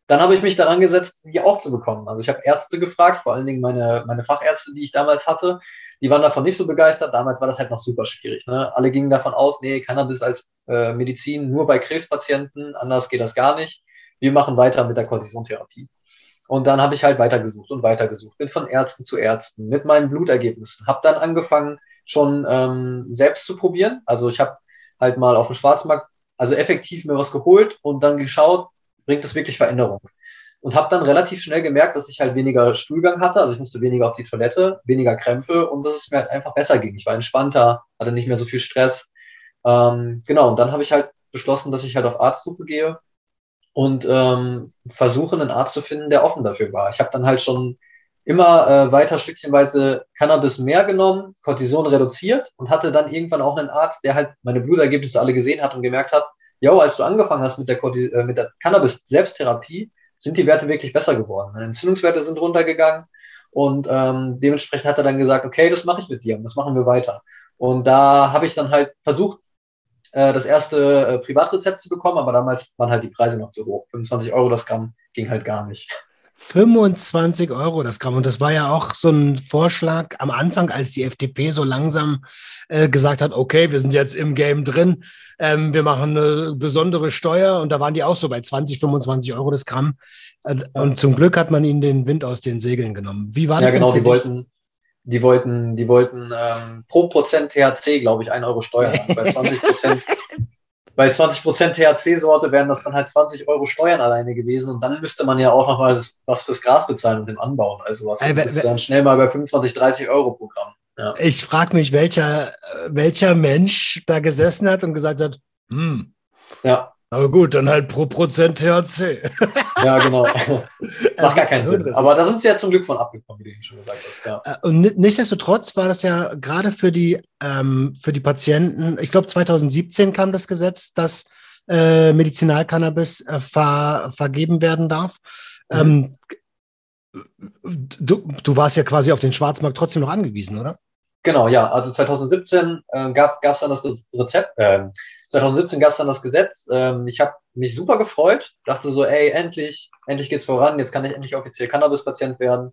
Dann habe ich mich daran gesetzt, die auch zu bekommen. Also ich habe Ärzte gefragt, vor allen Dingen meine, meine Fachärzte, die ich damals hatte. Die waren davon nicht so begeistert. Damals war das halt noch super schwierig. Ne? Alle gingen davon aus, nee, Cannabis als äh, Medizin nur bei Krebspatienten, anders geht das gar nicht wir machen weiter mit der Cortisontherapie. Und dann habe ich halt weitergesucht und weitergesucht, bin von Ärzten zu Ärzten mit meinen Blutergebnissen, habe dann angefangen schon ähm, selbst zu probieren. Also ich habe halt mal auf dem Schwarzmarkt, also effektiv mir was geholt und dann geschaut, bringt es wirklich Veränderung. und habe dann relativ schnell gemerkt, dass ich halt weniger Stuhlgang hatte, also ich musste weniger auf die Toilette, weniger Krämpfe und dass es mir halt einfach besser ging. Ich war entspannter, hatte nicht mehr so viel Stress. Ähm, genau, und dann habe ich halt beschlossen, dass ich halt auf Arztsuche gehe und ähm, versuche, einen Arzt zu finden, der offen dafür war. Ich habe dann halt schon immer äh, weiter stückchenweise Cannabis mehr genommen, Cortison reduziert und hatte dann irgendwann auch einen Arzt, der halt meine Blutergebnisse alle gesehen hat und gemerkt hat, jo, als du angefangen hast mit der, äh, der Cannabis-Selbsttherapie, sind die Werte wirklich besser geworden. Meine Entzündungswerte sind runtergegangen und ähm, dementsprechend hat er dann gesagt, okay, das mache ich mit dir und das machen wir weiter. Und da habe ich dann halt versucht, äh, das erste äh, Privatrezept zu bekommen, aber damals waren halt die Preise noch zu hoch. 25 Euro das Gramm ging halt gar nicht. 25 Euro das Gramm. Und das war ja auch so ein Vorschlag am Anfang, als die FDP so langsam äh, gesagt hat, okay, wir sind jetzt im Game drin, ähm, wir machen eine besondere Steuer. Und da waren die auch so bei 20, 25 Euro das Gramm. Und zum Glück hat man ihnen den Wind aus den Segeln genommen. Wie war das? Ja, genau, die wollten, die wollten, die wollten ähm, pro Prozent THC, glaube ich, 1 Euro Steuern. Bei [LAUGHS] 20 Prozent bei 20% THC-Sorte wären das dann halt 20 Euro Steuern alleine gewesen und dann müsste man ja auch noch mal was fürs Gras bezahlen und dem Anbauen. Also was also ist dann schnell mal bei 25, 30 Euro pro Gramm. Ja. Ich frage mich, welcher, welcher Mensch da gesessen hat und gesagt hat, hm, ja. Aber gut, dann halt pro Prozent THC. [LAUGHS] Ja, genau. [LAUGHS] Macht also, gar keinen Sinn. Aber da sind sie ja zum Glück von abgekommen, wie du schon gesagt hast. Ja. Äh, und nichtsdestotrotz war das ja gerade für die, ähm, für die Patienten, ich glaube 2017 kam das Gesetz, dass äh, Medizinalcannabis äh, ver, vergeben werden darf. Mhm. Ähm, du, du warst ja quasi auf den Schwarzmarkt trotzdem noch angewiesen, oder? Genau, ja. Also 2017 äh, gab es dann das Rezept, äh, 2017 gab es dann das Gesetz. Ähm, ich habe mich super gefreut, dachte so, ey, endlich, endlich geht's voran, jetzt kann ich endlich offiziell Cannabis-Patient werden.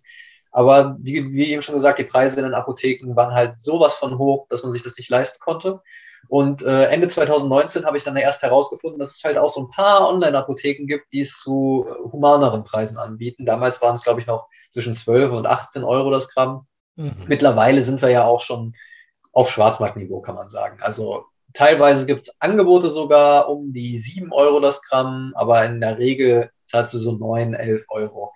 Aber wie, wie eben schon gesagt, die Preise in den Apotheken waren halt sowas von hoch, dass man sich das nicht leisten konnte. Und äh, Ende 2019 habe ich dann erst herausgefunden, dass es halt auch so ein paar Online-Apotheken gibt, die es zu humaneren Preisen anbieten. Damals waren es, glaube ich, noch zwischen 12 und 18 Euro das Gramm. Mhm. Mittlerweile sind wir ja auch schon auf Schwarzmarktniveau, kann man sagen. Also Teilweise gibt es Angebote sogar um die 7 Euro das Gramm, aber in der Regel zahlst du so 9, 11 Euro.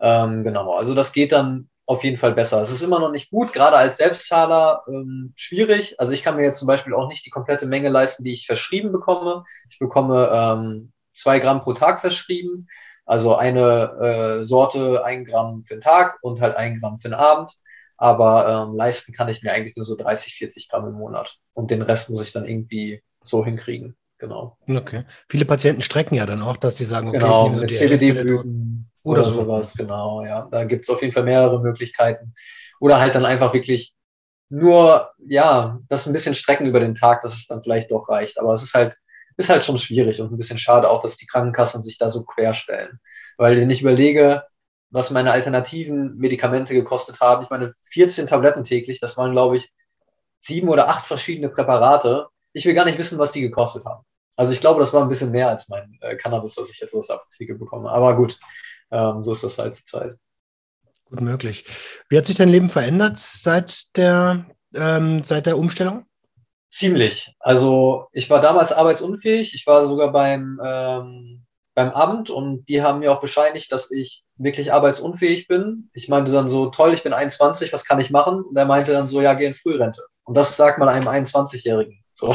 Ähm, genau, also das geht dann auf jeden Fall besser. Es ist immer noch nicht gut, gerade als Selbstzahler ähm, schwierig. Also ich kann mir jetzt zum Beispiel auch nicht die komplette Menge leisten, die ich verschrieben bekomme. Ich bekomme ähm, zwei Gramm pro Tag verschrieben. Also eine äh, Sorte, ein Gramm für den Tag und halt ein Gramm für den Abend aber ähm, leisten kann ich mir eigentlich nur so 30, 40 Gramm im Monat. Und den Rest muss ich dann irgendwie so hinkriegen. Genau. Okay. Viele Patienten strecken ja dann auch, dass sie sagen, okay, genau, mit CBD-Blüten oder, oder so. sowas, genau, ja. Da gibt es auf jeden Fall mehrere Möglichkeiten. Oder halt dann einfach wirklich nur, ja, das ein bisschen strecken über den Tag, dass es dann vielleicht doch reicht. Aber es ist halt, ist halt schon schwierig und ein bisschen schade auch, dass die Krankenkassen sich da so querstellen. Weil wenn ich überlege, was meine alternativen Medikamente gekostet haben. Ich meine, 14 Tabletten täglich, das waren, glaube ich, sieben oder acht verschiedene Präparate. Ich will gar nicht wissen, was die gekostet haben. Also ich glaube, das war ein bisschen mehr als mein äh, Cannabis, was ich jetzt aus der Apotheke bekomme. Aber gut, ähm, so ist das halt zur Zeit. Gut möglich. Wie hat sich dein Leben verändert seit der, ähm, seit der Umstellung? Ziemlich. Also ich war damals arbeitsunfähig. Ich war sogar beim ähm, beim Amt und die haben mir auch bescheinigt, dass ich wirklich arbeitsunfähig bin. Ich meinte dann so, toll, ich bin 21, was kann ich machen? Und er meinte dann so, ja, geh in Frührente. Und das sagt man einem 21-Jährigen. So.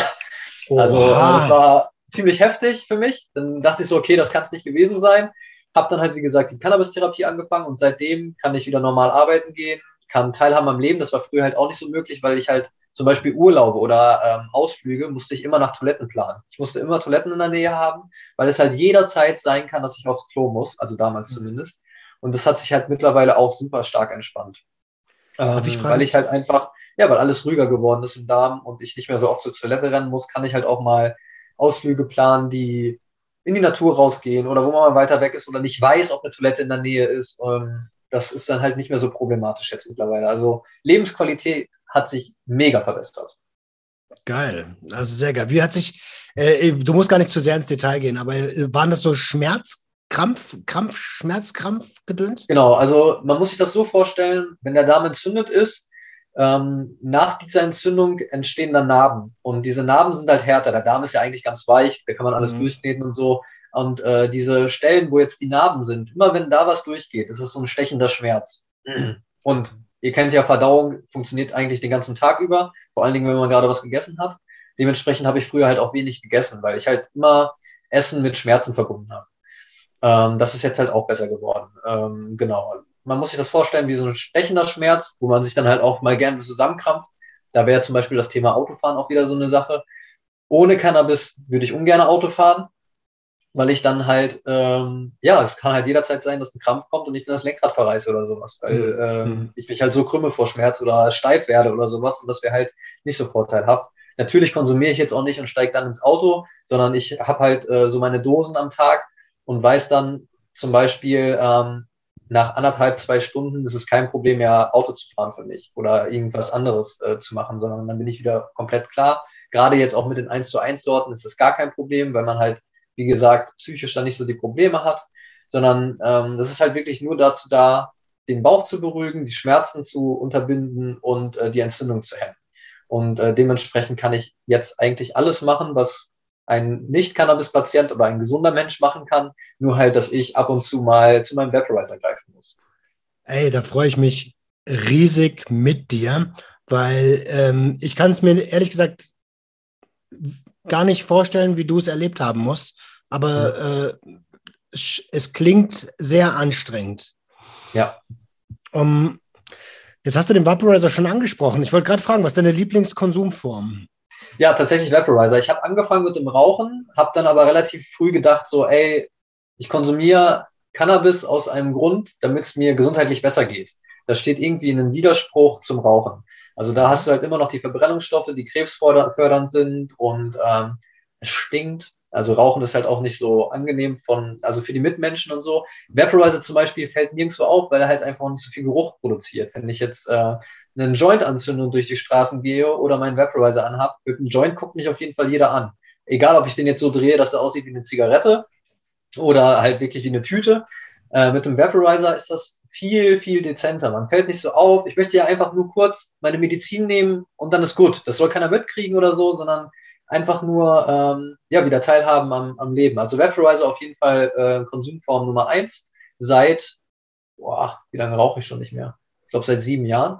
Also das war ziemlich heftig für mich. Dann dachte ich so, okay, das kann es nicht gewesen sein. Hab dann halt, wie gesagt, die Cannabis-Therapie angefangen und seitdem kann ich wieder normal arbeiten gehen, kann teilhaben am Leben. Das war früher halt auch nicht so möglich, weil ich halt zum Beispiel Urlaube oder ähm, Ausflüge musste ich immer nach Toiletten planen. Ich musste immer Toiletten in der Nähe haben, weil es halt jederzeit sein kann, dass ich aufs Klo muss, also damals mhm. zumindest. Und das hat sich halt mittlerweile auch super stark entspannt. Ähm, ich weil ich halt einfach, ja, weil alles ruhiger geworden ist im Darm und ich nicht mehr so oft zur Toilette rennen muss, kann ich halt auch mal Ausflüge planen, die in die Natur rausgehen oder wo man mal weiter weg ist oder nicht weiß, ob eine Toilette in der Nähe ist. Ähm, das ist dann halt nicht mehr so problematisch jetzt mittlerweile. Also Lebensqualität hat sich mega verbessert. Geil, also sehr geil. Wie hat sich, äh, du musst gar nicht zu sehr ins Detail gehen, aber äh, waren das so Schmerz, Krampf, Krampf, Schmerz, Krampf gedöns? Genau, also man muss sich das so vorstellen, wenn der Darm entzündet ist, ähm, nach dieser Entzündung entstehen dann Narben. Und diese Narben sind halt härter. Der Darm ist ja eigentlich ganz weich, da kann man alles mhm. durchkneten und so. Und äh, diese Stellen, wo jetzt die Narben sind, immer wenn da was durchgeht, ist es so ein stechender Schmerz. Und ihr kennt ja, Verdauung funktioniert eigentlich den ganzen Tag über, vor allen Dingen, wenn man gerade was gegessen hat. Dementsprechend habe ich früher halt auch wenig gegessen, weil ich halt immer Essen mit Schmerzen verbunden habe. Ähm, das ist jetzt halt auch besser geworden. Ähm, genau. Man muss sich das vorstellen wie so ein stechender Schmerz, wo man sich dann halt auch mal gerne zusammenkrampft. Da wäre zum Beispiel das Thema Autofahren auch wieder so eine Sache. Ohne Cannabis würde ich ungern Auto fahren, weil ich dann halt, ähm, ja, es kann halt jederzeit sein, dass ein Krampf kommt und ich dann das Lenkrad verreiße oder sowas, weil ähm, mhm. ich mich halt so krümme vor Schmerz oder steif werde oder sowas und das wäre halt nicht so vorteilhaft. Natürlich konsumiere ich jetzt auch nicht und steige dann ins Auto, sondern ich habe halt äh, so meine Dosen am Tag und weiß dann zum Beispiel, ähm, nach anderthalb, zwei Stunden ist es kein Problem mehr, Auto zu fahren für mich oder irgendwas anderes äh, zu machen, sondern dann bin ich wieder komplett klar. Gerade jetzt auch mit den 1 zu 1 Sorten ist das gar kein Problem, weil man halt, wie gesagt, psychisch dann nicht so die Probleme hat, sondern ähm, das ist halt wirklich nur dazu da, den Bauch zu beruhigen, die Schmerzen zu unterbinden und äh, die Entzündung zu hemmen. Und äh, dementsprechend kann ich jetzt eigentlich alles machen, was ein Nicht-Cannabis-Patient oder ein gesunder Mensch machen kann, nur halt, dass ich ab und zu mal zu meinem Vaporizer greifen muss. Ey, da freue ich mich riesig mit dir, weil ähm, ich kann es mir ehrlich gesagt gar nicht vorstellen, wie du es erlebt haben musst, aber äh, es klingt sehr anstrengend. Ja. Um, jetzt hast du den Vaporizer schon angesprochen. Ich wollte gerade fragen, was ist deine Lieblingskonsumform? Ja, tatsächlich Vaporizer. Ich habe angefangen mit dem Rauchen, habe dann aber relativ früh gedacht, so, ey, ich konsumiere Cannabis aus einem Grund, damit es mir gesundheitlich besser geht. Das steht irgendwie in einem Widerspruch zum Rauchen. Also da hast du halt immer noch die Verbrennungsstoffe, die krebsfördernd sind und ähm, es stinkt. Also Rauchen ist halt auch nicht so angenehm von, also für die Mitmenschen und so. Vaporizer zum Beispiel fällt nirgendwo auf, weil er halt einfach nicht so viel Geruch produziert. Wenn ich jetzt äh, einen Joint anzünde und durch die Straßen gehe oder meinen Vaporizer anhab, mit einem Joint guckt mich auf jeden Fall jeder an. Egal, ob ich den jetzt so drehe, dass er aussieht wie eine Zigarette oder halt wirklich wie eine Tüte. Äh, mit dem Vaporizer ist das viel, viel dezenter. Man fällt nicht so auf. Ich möchte ja einfach nur kurz meine Medizin nehmen und dann ist gut. Das soll keiner mitkriegen oder so, sondern einfach nur ähm, ja, wieder teilhaben am, am Leben. Also Vaporizer auf jeden Fall äh, Konsumform Nummer eins seit, boah, wie lange rauche ich schon nicht mehr? Ich glaube seit sieben Jahren.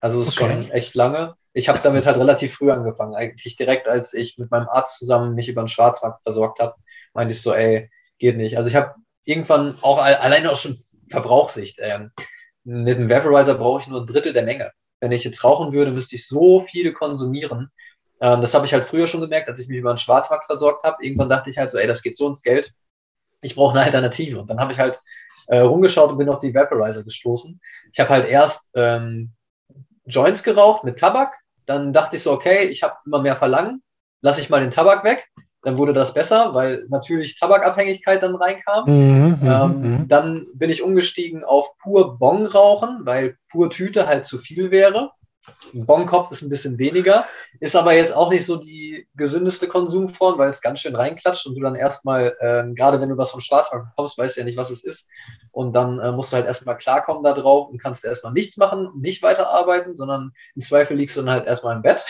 Also ist okay. schon echt lange. Ich habe damit halt relativ früh angefangen. Eigentlich direkt, als ich mit meinem Arzt zusammen mich über den Schwarzmarkt versorgt habe, meinte ich so, ey, geht nicht. Also ich habe irgendwann auch alleine auch schon Verbrauchssicht. Ähm, mit dem Vaporizer brauche ich nur ein Drittel der Menge. Wenn ich jetzt rauchen würde, müsste ich so viel konsumieren, ähm, das habe ich halt früher schon gemerkt, als ich mich über einen Schwarzmarkt versorgt habe. Irgendwann dachte ich halt so, ey, das geht so ins Geld. Ich brauche eine Alternative. Und dann habe ich halt äh, rumgeschaut und bin auf die Vaporizer gestoßen. Ich habe halt erst ähm, Joints geraucht mit Tabak. Dann dachte ich so, okay, ich habe immer mehr Verlangen. Lass ich mal den Tabak weg. Dann wurde das besser, weil natürlich Tabakabhängigkeit dann reinkam. Mhm, mhm ähm, mhm. dann bin ich umgestiegen auf pur Bong rauchen, weil pur Tüte halt zu viel wäre. Bonkopf ist ein bisschen weniger, ist aber jetzt auch nicht so die gesündeste Konsumform, weil es ganz schön reinklatscht und du dann erstmal, äh, gerade wenn du was vom Schwarzmarkt bekommst, weißt du ja nicht, was es ist. Und dann äh, musst du halt erstmal klarkommen da drauf und kannst erstmal nichts machen, nicht weiterarbeiten, sondern im Zweifel liegst du dann halt erstmal im Bett.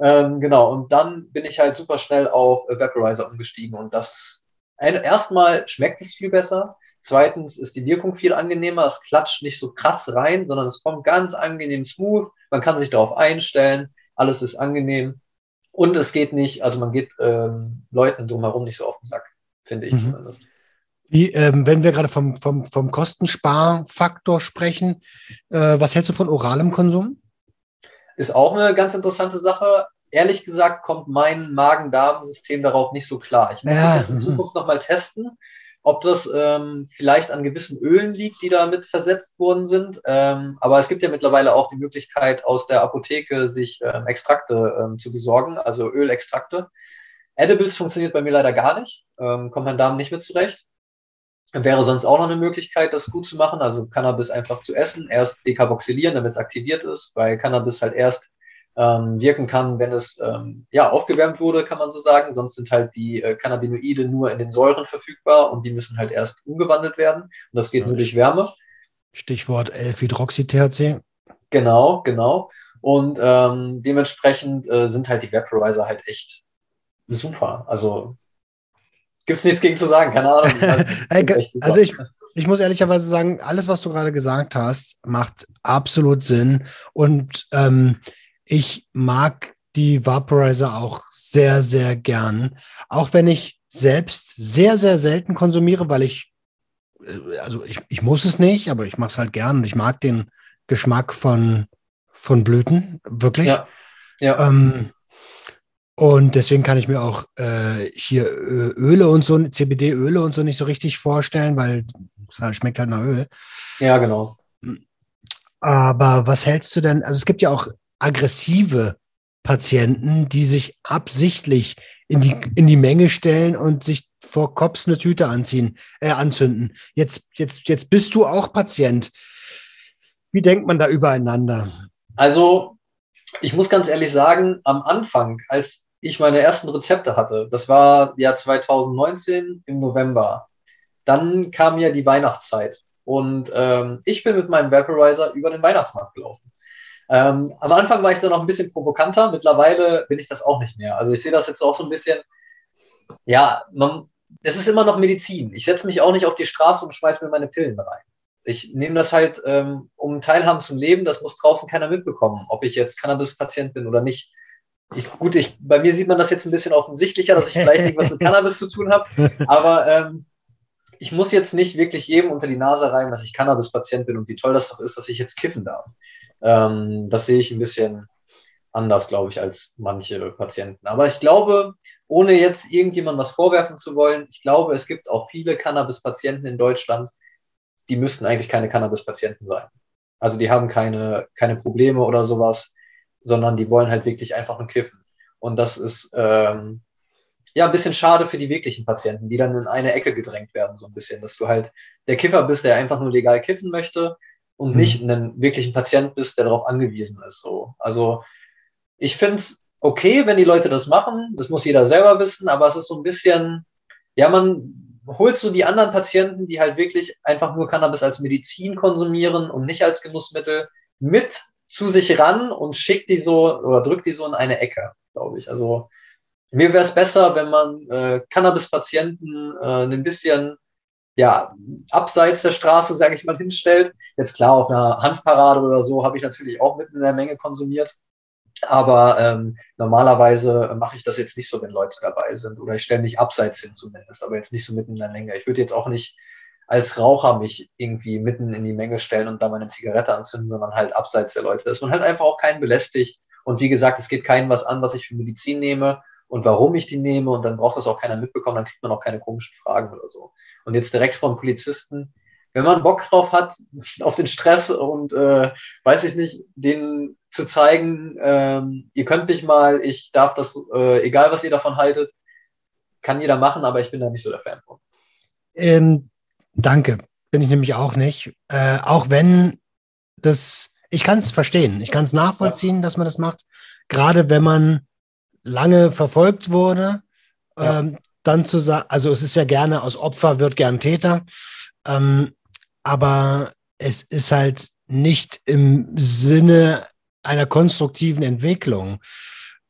Ähm, genau, und dann bin ich halt super schnell auf äh, Vaporizer umgestiegen und das erstmal schmeckt es viel besser. Zweitens ist die Wirkung viel angenehmer. Es klatscht nicht so krass rein, sondern es kommt ganz angenehm smooth. Man kann sich darauf einstellen. Alles ist angenehm. Und es geht nicht, also man geht ähm, Leuten drumherum nicht so auf den Sack, finde ich mhm. zumindest. Wie, ähm, wenn wir gerade vom, vom, vom Kostensparfaktor sprechen, äh, was hältst du von oralem Konsum? Ist auch eine ganz interessante Sache. Ehrlich gesagt kommt mein Magen-Darm-System darauf nicht so klar. Ich muss ja. das jetzt in. Zukunft nochmal testen ob das ähm, vielleicht an gewissen Ölen liegt, die damit versetzt worden sind. Ähm, aber es gibt ja mittlerweile auch die Möglichkeit, aus der Apotheke sich ähm, Extrakte ähm, zu besorgen, also Ölextrakte. Edibles funktioniert bei mir leider gar nicht, ähm, kommt mein Darm nicht mit zurecht. Wäre sonst auch noch eine Möglichkeit, das gut zu machen, also Cannabis einfach zu essen, erst dekarboxylieren, damit es aktiviert ist, weil Cannabis halt erst ähm, wirken kann, wenn es ähm, ja, aufgewärmt wurde, kann man so sagen. Sonst sind halt die äh, Cannabinoide nur in den Säuren verfügbar und die müssen halt erst umgewandelt werden. Und das geht ja, nur durch Wärme. Stichwort L-Hydroxy-THC. Genau, genau. Und ähm, dementsprechend äh, sind halt die Vaporizer halt echt super. Also Gibt es nichts gegen zu sagen, keine Ahnung. [LAUGHS] also ich, ich muss ehrlicherweise sagen, alles, was du gerade gesagt hast, macht absolut Sinn. Und ähm, ich mag die Vaporizer auch sehr, sehr gern. Auch wenn ich selbst sehr, sehr selten konsumiere, weil ich, äh, also ich, ich muss es nicht, aber ich mache es halt gern und ich mag den Geschmack von, von Blüten, wirklich. Ja. ja. Ähm, und deswegen kann ich mir auch äh, hier Öle und so, CBD-Öle und so nicht so richtig vorstellen, weil es schmeckt halt nach Öl. Ja, genau. Aber was hältst du denn? Also es gibt ja auch aggressive Patienten, die sich absichtlich in die, in die Menge stellen und sich vor Kops eine Tüte anziehen, äh, anzünden. Jetzt, jetzt, jetzt bist du auch Patient. Wie denkt man da übereinander? Also, ich muss ganz ehrlich sagen, am Anfang, als ich meine ersten Rezepte hatte. Das war ja 2019 im November. Dann kam ja die Weihnachtszeit und ähm, ich bin mit meinem Vaporizer über den Weihnachtsmarkt gelaufen. Ähm, am Anfang war ich da noch ein bisschen provokanter, mittlerweile bin ich das auch nicht mehr. Also ich sehe das jetzt auch so ein bisschen, ja, man, es ist immer noch Medizin. Ich setze mich auch nicht auf die Straße und schmeiße mir meine Pillen rein. Ich nehme das halt, ähm, um Teilhaben zum Leben, das muss draußen keiner mitbekommen, ob ich jetzt Cannabis-Patient bin oder nicht ich, gut, ich, bei mir sieht man das jetzt ein bisschen offensichtlicher, dass ich vielleicht irgendwas mit Cannabis zu tun habe. Aber ähm, ich muss jetzt nicht wirklich jedem unter die Nase reiben, dass ich Cannabis-Patient bin und wie toll das doch ist, dass ich jetzt kiffen darf. Ähm, das sehe ich ein bisschen anders, glaube ich, als manche Patienten. Aber ich glaube, ohne jetzt irgendjemand was vorwerfen zu wollen, ich glaube, es gibt auch viele Cannabis-Patienten in Deutschland, die müssten eigentlich keine Cannabis-Patienten sein. Also die haben keine, keine Probleme oder sowas sondern die wollen halt wirklich einfach nur kiffen. Und das ist ähm, ja ein bisschen schade für die wirklichen Patienten, die dann in eine Ecke gedrängt werden, so ein bisschen, dass du halt der Kiffer bist, der einfach nur legal kiffen möchte und mhm. nicht einen wirklichen Patient bist, der darauf angewiesen ist. So. Also ich finde es okay, wenn die Leute das machen. Das muss jeder selber wissen, aber es ist so ein bisschen, ja, man holst du die anderen Patienten, die halt wirklich einfach nur Cannabis als Medizin konsumieren und nicht als Genussmittel, mit zu sich ran und schickt die so oder drückt die so in eine Ecke, glaube ich. Also mir wäre es besser, wenn man äh, Cannabis-Patienten äh, ein bisschen ja, abseits der Straße, sage ich mal, hinstellt. Jetzt klar, auf einer Hanfparade oder so habe ich natürlich auch mitten in der Menge konsumiert. Aber ähm, normalerweise mache ich das jetzt nicht so, wenn Leute dabei sind. Oder ich stelle mich abseits hin zumindest, aber jetzt nicht so mitten in der Menge. Ich würde jetzt auch nicht als Raucher mich irgendwie mitten in die Menge stellen und da meine Zigarette anzünden, sondern halt abseits der Leute, dass man halt einfach auch keinen belästigt. Und wie gesagt, es geht keinem was an, was ich für Medizin nehme und warum ich die nehme und dann braucht das auch keiner mitbekommen, dann kriegt man auch keine komischen Fragen oder so. Und jetzt direkt vom Polizisten, wenn man Bock drauf hat, [LAUGHS] auf den Stress und äh, weiß ich nicht, den zu zeigen, ähm, ihr könnt mich mal, ich darf das, äh, egal was ihr davon haltet, kann jeder machen, aber ich bin da nicht so der Fan von. Ähm, Danke, bin ich nämlich auch nicht. Äh, auch wenn das, ich kann es verstehen, ich kann es nachvollziehen, dass man das macht. Gerade wenn man lange verfolgt wurde, ja. ähm, dann zu sagen, also es ist ja gerne aus Opfer wird gern Täter, ähm, aber es ist halt nicht im Sinne einer konstruktiven Entwicklung.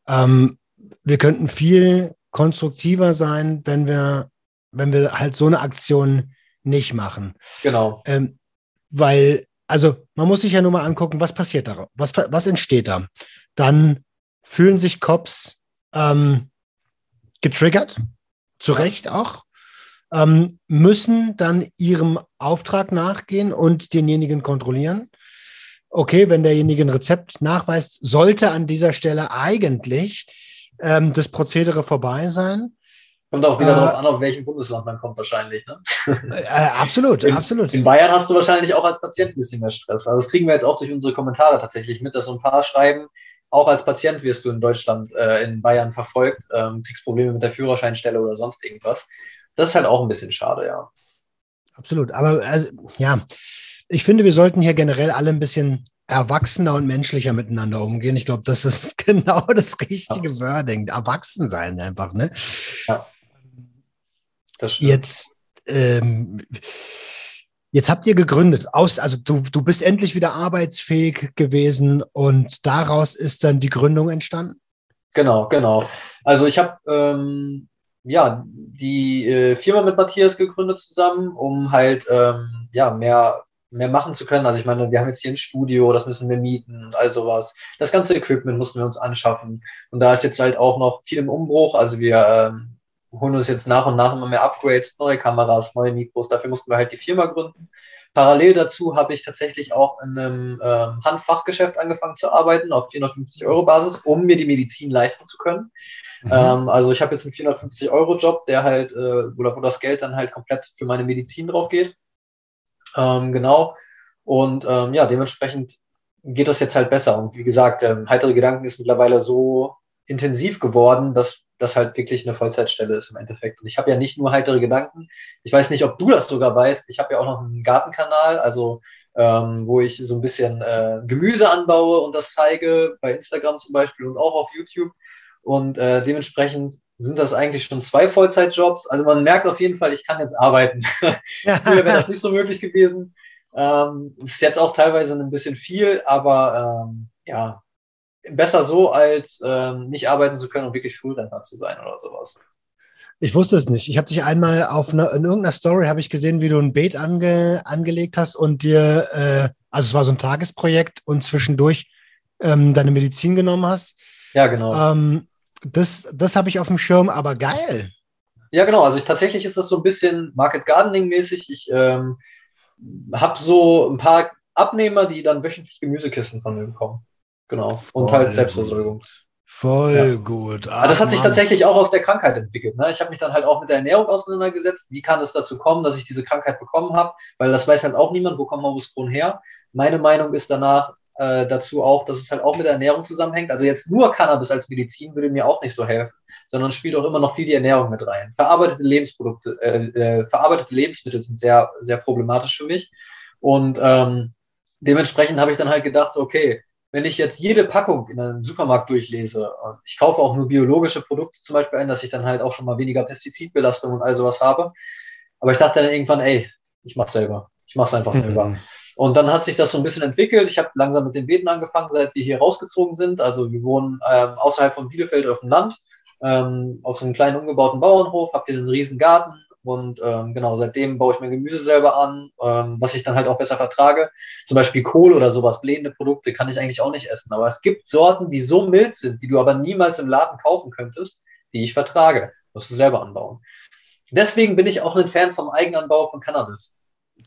Ähm, wir könnten viel konstruktiver sein, wenn wir, wenn wir halt so eine Aktion nicht machen. Genau. Ähm, weil, also man muss sich ja nur mal angucken, was passiert da, was, was entsteht da. Dann fühlen sich Cops ähm, getriggert, zu Recht auch, ähm, müssen dann ihrem Auftrag nachgehen und denjenigen kontrollieren. Okay, wenn derjenige ein Rezept nachweist, sollte an dieser Stelle eigentlich ähm, das Prozedere vorbei sein. Kommt auch wieder äh, darauf an, auf welchem Bundesland man kommt, wahrscheinlich. Ne? Äh, absolut, in, absolut. In Bayern hast du wahrscheinlich auch als Patient ein bisschen mehr Stress. Also das kriegen wir jetzt auch durch unsere Kommentare tatsächlich mit, dass so ein paar schreiben, auch als Patient wirst du in Deutschland, äh, in Bayern verfolgt, ähm, kriegst Probleme mit der Führerscheinstelle oder sonst irgendwas. Das ist halt auch ein bisschen schade, ja. Absolut. Aber also, ja, ich finde, wir sollten hier generell alle ein bisschen erwachsener und menschlicher miteinander umgehen. Ich glaube, das ist [LAUGHS] genau das richtige ja. Wording. Erwachsen sein einfach, ne? Ja. Jetzt, ähm, jetzt habt ihr gegründet. Aus, also du, du bist endlich wieder arbeitsfähig gewesen und daraus ist dann die Gründung entstanden? Genau, genau. Also ich habe ähm, ja, die äh, Firma mit Matthias gegründet zusammen, um halt ähm, ja, mehr, mehr machen zu können. Also ich meine, wir haben jetzt hier ein Studio, das müssen wir mieten und all sowas. Das ganze Equipment mussten wir uns anschaffen. Und da ist jetzt halt auch noch viel im Umbruch. Also wir ähm, holen uns jetzt nach und nach immer mehr Upgrades, neue Kameras, neue Mikros. Dafür mussten wir halt die Firma gründen. Parallel dazu habe ich tatsächlich auch in einem ähm, Handfachgeschäft angefangen zu arbeiten auf 450 Euro Basis, um mir die Medizin leisten zu können. Mhm. Ähm, also ich habe jetzt einen 450 Euro Job, der halt, äh, wo, wo das Geld dann halt komplett für meine Medizin drauf geht. Ähm, genau. Und ähm, ja, dementsprechend geht das jetzt halt besser. Und wie gesagt, ähm, heitere Gedanken ist mittlerweile so intensiv geworden, dass das halt wirklich eine Vollzeitstelle ist im Endeffekt. Und ich habe ja nicht nur heitere Gedanken. Ich weiß nicht, ob du das sogar weißt. Ich habe ja auch noch einen Gartenkanal, also ähm, wo ich so ein bisschen äh, Gemüse anbaue und das zeige, bei Instagram zum Beispiel und auch auf YouTube. Und äh, dementsprechend sind das eigentlich schon zwei Vollzeitjobs. Also man merkt auf jeden Fall, ich kann jetzt arbeiten. [LAUGHS] Früher wäre das nicht so möglich gewesen. Ähm, ist jetzt auch teilweise ein bisschen viel, aber ähm, ja, besser so, als ähm, nicht arbeiten zu können und wirklich Frührentner zu sein oder sowas. Ich wusste es nicht. Ich habe dich einmal auf eine, in irgendeiner Story habe ich gesehen, wie du ein Beet ange, angelegt hast und dir, äh, also es war so ein Tagesprojekt und zwischendurch ähm, deine Medizin genommen hast. Ja, genau. Ähm, das das habe ich auf dem Schirm, aber geil. Ja, genau. Also ich, tatsächlich ist das so ein bisschen Market Gardening mäßig. Ich ähm, habe so ein paar Abnehmer, die dann wöchentlich Gemüsekisten von mir bekommen. Genau. Voll und halt Selbstversorgung. Voll ja. gut. Ach, Aber das hat sich tatsächlich auch aus der Krankheit entwickelt. Ne? Ich habe mich dann halt auch mit der Ernährung auseinandergesetzt. Wie kann es dazu kommen, dass ich diese Krankheit bekommen habe? Weil das weiß halt auch niemand, wo kommt Morbus Crohn her. Meine Meinung ist danach äh, dazu auch, dass es halt auch mit der Ernährung zusammenhängt. Also jetzt nur Cannabis als Medizin würde mir auch nicht so helfen, sondern spielt auch immer noch viel die Ernährung mit rein. Verarbeitete Lebensprodukte, äh, äh, verarbeitete Lebensmittel sind sehr, sehr problematisch für mich. Und ähm, dementsprechend habe ich dann halt gedacht, so, okay, wenn ich jetzt jede Packung in einem Supermarkt durchlese, ich kaufe auch nur biologische Produkte zum Beispiel ein, dass ich dann halt auch schon mal weniger Pestizidbelastung und all sowas habe. Aber ich dachte dann irgendwann, ey, ich mach's selber. Ich mach's einfach mhm. selber. Und dann hat sich das so ein bisschen entwickelt. Ich habe langsam mit den Beeten angefangen, seit wir hier rausgezogen sind. Also wir wohnen ähm, außerhalb von Bielefeld auf dem Land, ähm, auf so einem kleinen umgebauten Bauernhof, habe hier einen riesen Garten, und ähm, genau, seitdem baue ich mein Gemüse selber an, ähm, was ich dann halt auch besser vertrage. Zum Beispiel Kohl oder sowas, blähende Produkte kann ich eigentlich auch nicht essen. Aber es gibt Sorten, die so mild sind, die du aber niemals im Laden kaufen könntest, die ich vertrage. Musst du selber anbauen. Deswegen bin ich auch ein Fan vom Eigenanbau von Cannabis.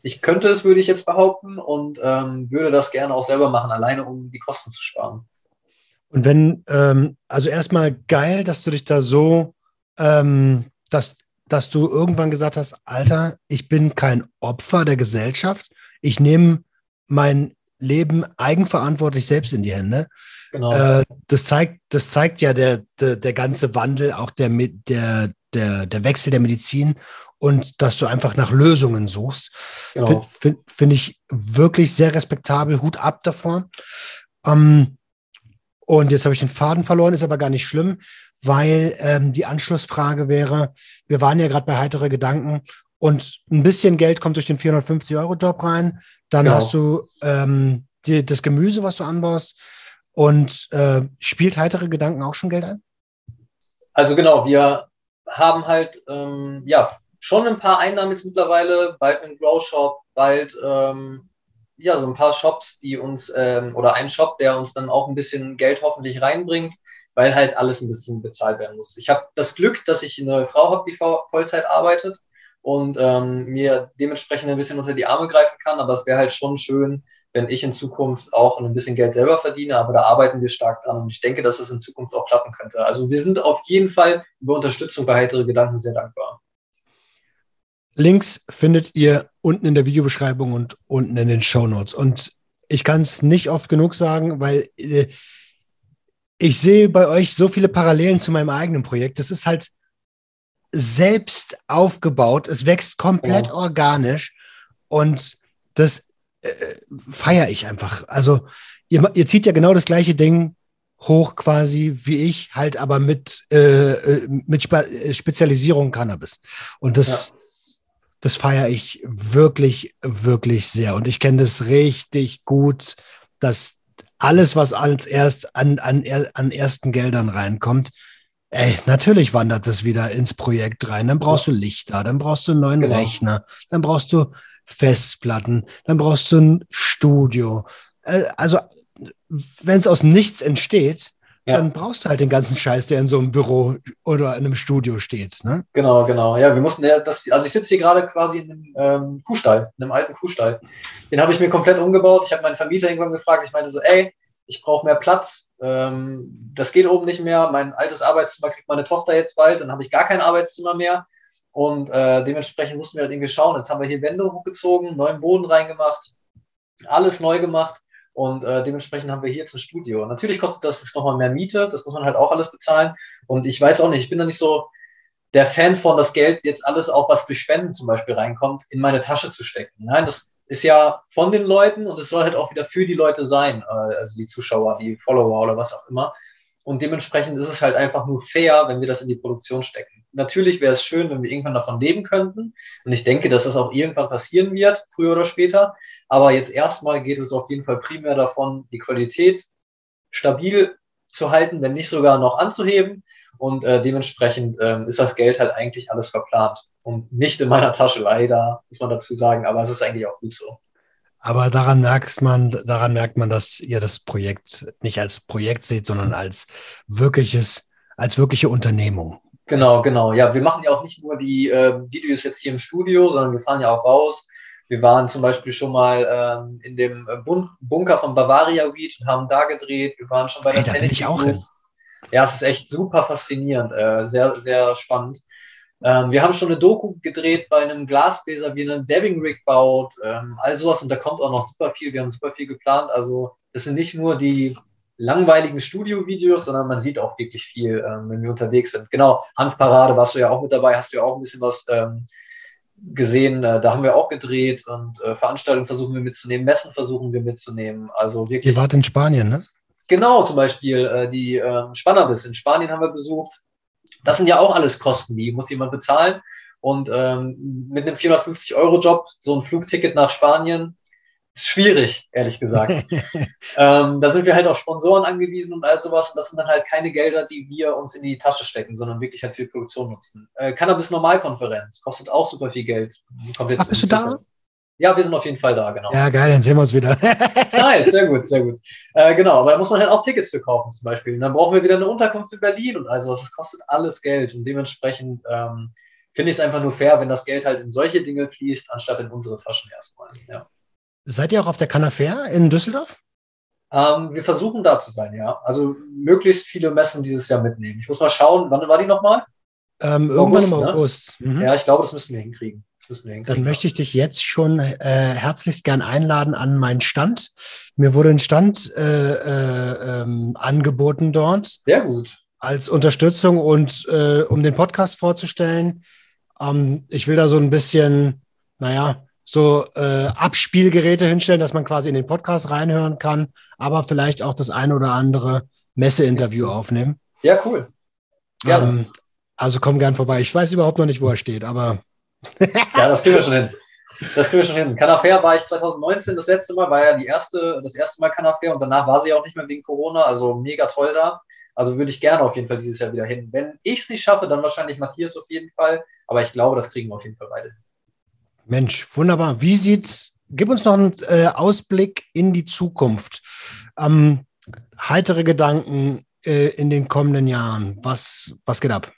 Ich könnte es, würde ich jetzt behaupten, und ähm, würde das gerne auch selber machen, alleine um die Kosten zu sparen. Und wenn, ähm, also erstmal geil, dass du dich da so, ähm, dass dass du irgendwann gesagt hast, Alter, ich bin kein Opfer der Gesellschaft. Ich nehme mein Leben eigenverantwortlich selbst in die Hände. Genau. Äh, das, zeigt, das zeigt ja der, der, der ganze Wandel, auch der, der, der, der Wechsel der Medizin und dass du einfach nach Lösungen suchst. Genau. Finde find, ich wirklich sehr respektabel. Hut ab davor. Ähm, und jetzt habe ich den Faden verloren, ist aber gar nicht schlimm weil ähm, die Anschlussfrage wäre, wir waren ja gerade bei heitere Gedanken und ein bisschen Geld kommt durch den 450-Euro-Job rein, dann genau. hast du ähm, die, das Gemüse, was du anbaust und äh, spielt heitere Gedanken auch schon Geld ein? Also genau, wir haben halt ähm, ja schon ein paar Einnahmen jetzt mittlerweile, bald ein Grow Shop, bald ähm, ja so ein paar Shops, die uns ähm, oder ein Shop, der uns dann auch ein bisschen Geld hoffentlich reinbringt weil halt alles ein bisschen bezahlt werden muss. Ich habe das Glück, dass ich eine Frau habe, die Vollzeit arbeitet und ähm, mir dementsprechend ein bisschen unter die Arme greifen kann. Aber es wäre halt schon schön, wenn ich in Zukunft auch ein bisschen Geld selber verdiene. Aber da arbeiten wir stark dran und ich denke, dass es in Zukunft auch klappen könnte. Also wir sind auf jeden Fall über Unterstützung bei heitere Gedanken sehr dankbar. Links findet ihr unten in der Videobeschreibung und unten in den Show Notes. Und ich kann es nicht oft genug sagen, weil äh, ich sehe bei euch so viele Parallelen zu meinem eigenen Projekt. Das ist halt selbst aufgebaut. Es wächst komplett ja. organisch und das äh, feiere ich einfach. Also ihr, ihr zieht ja genau das gleiche Ding hoch quasi wie ich, halt aber mit, äh, äh mit Spe äh, Spezialisierung Cannabis. Und das, ja. das feiere ich wirklich, wirklich sehr. Und ich kenne das richtig gut, dass alles, was als erst an, an, an ersten Geldern reinkommt, Ey, natürlich wandert es wieder ins Projekt rein. Dann brauchst ja. du Lichter, dann brauchst du einen neuen genau. Rechner, dann brauchst du Festplatten, dann brauchst du ein Studio. Äh, also, wenn es aus nichts entsteht, ja. dann brauchst du halt den ganzen Scheiß, der in so einem Büro oder in einem Studio steht. Ne? Genau, genau. Ja, wir mussten ja das, also ich sitze hier gerade quasi in einem ähm, Kuhstall, in einem alten Kuhstall. Den habe ich mir komplett umgebaut. Ich habe meinen Vermieter irgendwann gefragt, ich meinte so, ey, ich brauche mehr Platz. Ähm, das geht oben nicht mehr. Mein altes Arbeitszimmer kriegt meine Tochter jetzt bald, dann habe ich gar kein Arbeitszimmer mehr. Und äh, dementsprechend mussten wir halt irgendwie schauen. Jetzt haben wir hier Wände hochgezogen, neuen Boden reingemacht, alles neu gemacht. Und äh, dementsprechend haben wir hier jetzt ein Studio. natürlich kostet das jetzt nochmal mehr Miete, das muss man halt auch alles bezahlen. Und ich weiß auch nicht, ich bin da nicht so der Fan von, das Geld jetzt alles auch, was durch Spenden zum Beispiel reinkommt, in meine Tasche zu stecken. Nein, das ist ja von den Leuten und es soll halt auch wieder für die Leute sein, äh, also die Zuschauer, die Follower oder was auch immer. Und dementsprechend ist es halt einfach nur fair, wenn wir das in die Produktion stecken. Natürlich wäre es schön, wenn wir irgendwann davon leben könnten. Und ich denke, dass das auch irgendwann passieren wird, früher oder später. Aber jetzt erstmal geht es auf jeden Fall primär davon, die Qualität stabil zu halten, wenn nicht sogar noch anzuheben. Und äh, dementsprechend ähm, ist das Geld halt eigentlich alles verplant und nicht in meiner Tasche leider, muss man dazu sagen, aber es ist eigentlich auch gut so. Aber daran merkt man, daran merkt man, dass ihr das Projekt nicht als Projekt seht, sondern als wirkliches, als wirkliche Unternehmung. Genau, genau. Ja, wir machen ja auch nicht nur die äh, Videos jetzt hier im Studio, sondern wir fahren ja auch raus. Wir waren zum Beispiel schon mal ähm, in dem Bun Bunker von Bavaria Weed und haben da gedreht. Wir waren schon bei der hey, da will ich auch hin. Ja, es ist echt super faszinierend, äh, sehr, sehr spannend. Ähm, wir haben schon eine Doku gedreht bei einem Glasbläser, wie einen Dabbing Rig baut, ähm, all sowas und da kommt auch noch super viel. Wir haben super viel geplant. Also das sind nicht nur die langweiligen Studio-Videos, sondern man sieht auch wirklich viel, ähm, wenn wir unterwegs sind. Genau, Hanfparade warst du ja auch mit dabei, hast du ja auch ein bisschen was ähm, gesehen. Äh, da haben wir auch gedreht und äh, Veranstaltungen versuchen wir mitzunehmen, Messen versuchen wir mitzunehmen. Also wirklich. Ihr wart in Spanien, ne? Genau, zum Beispiel äh, die äh, Spannabis in Spanien haben wir besucht. Das sind ja auch alles Kosten, die muss jemand bezahlen. Und ähm, mit einem 450-Euro-Job, so ein Flugticket nach Spanien, ist schwierig, ehrlich gesagt. [LAUGHS] ähm, da sind wir halt auf Sponsoren angewiesen und all sowas. Und das sind dann halt keine Gelder, die wir uns in die Tasche stecken, sondern wirklich halt für die Produktion nutzen. Äh, Cannabis-Normalkonferenz kostet auch super viel Geld. Kommt jetzt Ach, bist du da? Ja, wir sind auf jeden Fall da, genau. Ja, geil, dann sehen wir uns wieder. [LAUGHS] [LAUGHS] nice, sehr gut, sehr gut. Äh, genau, aber da muss man halt auch Tickets für kaufen zum Beispiel. Und dann brauchen wir wieder eine Unterkunft in Berlin und also das kostet alles Geld. Und dementsprechend ähm, finde ich es einfach nur fair, wenn das Geld halt in solche Dinge fließt, anstatt in unsere Taschen erstmal. Ja. Seid ihr auch auf der Canafair in Düsseldorf? Ähm, wir versuchen da zu sein, ja. Also möglichst viele Messen dieses Jahr mitnehmen. Ich muss mal schauen, wann war die nochmal? Ähm, irgendwann August, im August. Ne? Mhm. Ja, ich glaube, das müssen wir hinkriegen. Dann möchte ich dich jetzt schon äh, herzlichst gern einladen an meinen Stand. Mir wurde ein Stand äh, äh, ähm, angeboten dort. Sehr gut. Als Unterstützung und äh, um den Podcast vorzustellen. Ähm, ich will da so ein bisschen, naja, so äh, Abspielgeräte hinstellen, dass man quasi in den Podcast reinhören kann, aber vielleicht auch das eine oder andere Messeinterview aufnehmen. Ja, cool. Ähm, also komm gern vorbei. Ich weiß überhaupt noch nicht, wo er steht, aber [LAUGHS] ja, das kriegen wir schon hin. Das kriegen wir schon hin. Canafair war ich 2019 das letzte Mal, war ja die erste, das erste Mal Canafair und danach war sie auch nicht mehr wegen Corona, also mega toll da. Also würde ich gerne auf jeden Fall dieses Jahr wieder hin. Wenn ich es nicht schaffe, dann wahrscheinlich Matthias auf jeden Fall, aber ich glaube, das kriegen wir auf jeden Fall beide. Mensch, wunderbar. Wie sieht's? Gib uns noch einen äh, Ausblick in die Zukunft. Ähm, heitere Gedanken äh, in den kommenden Jahren. Was, was geht ab?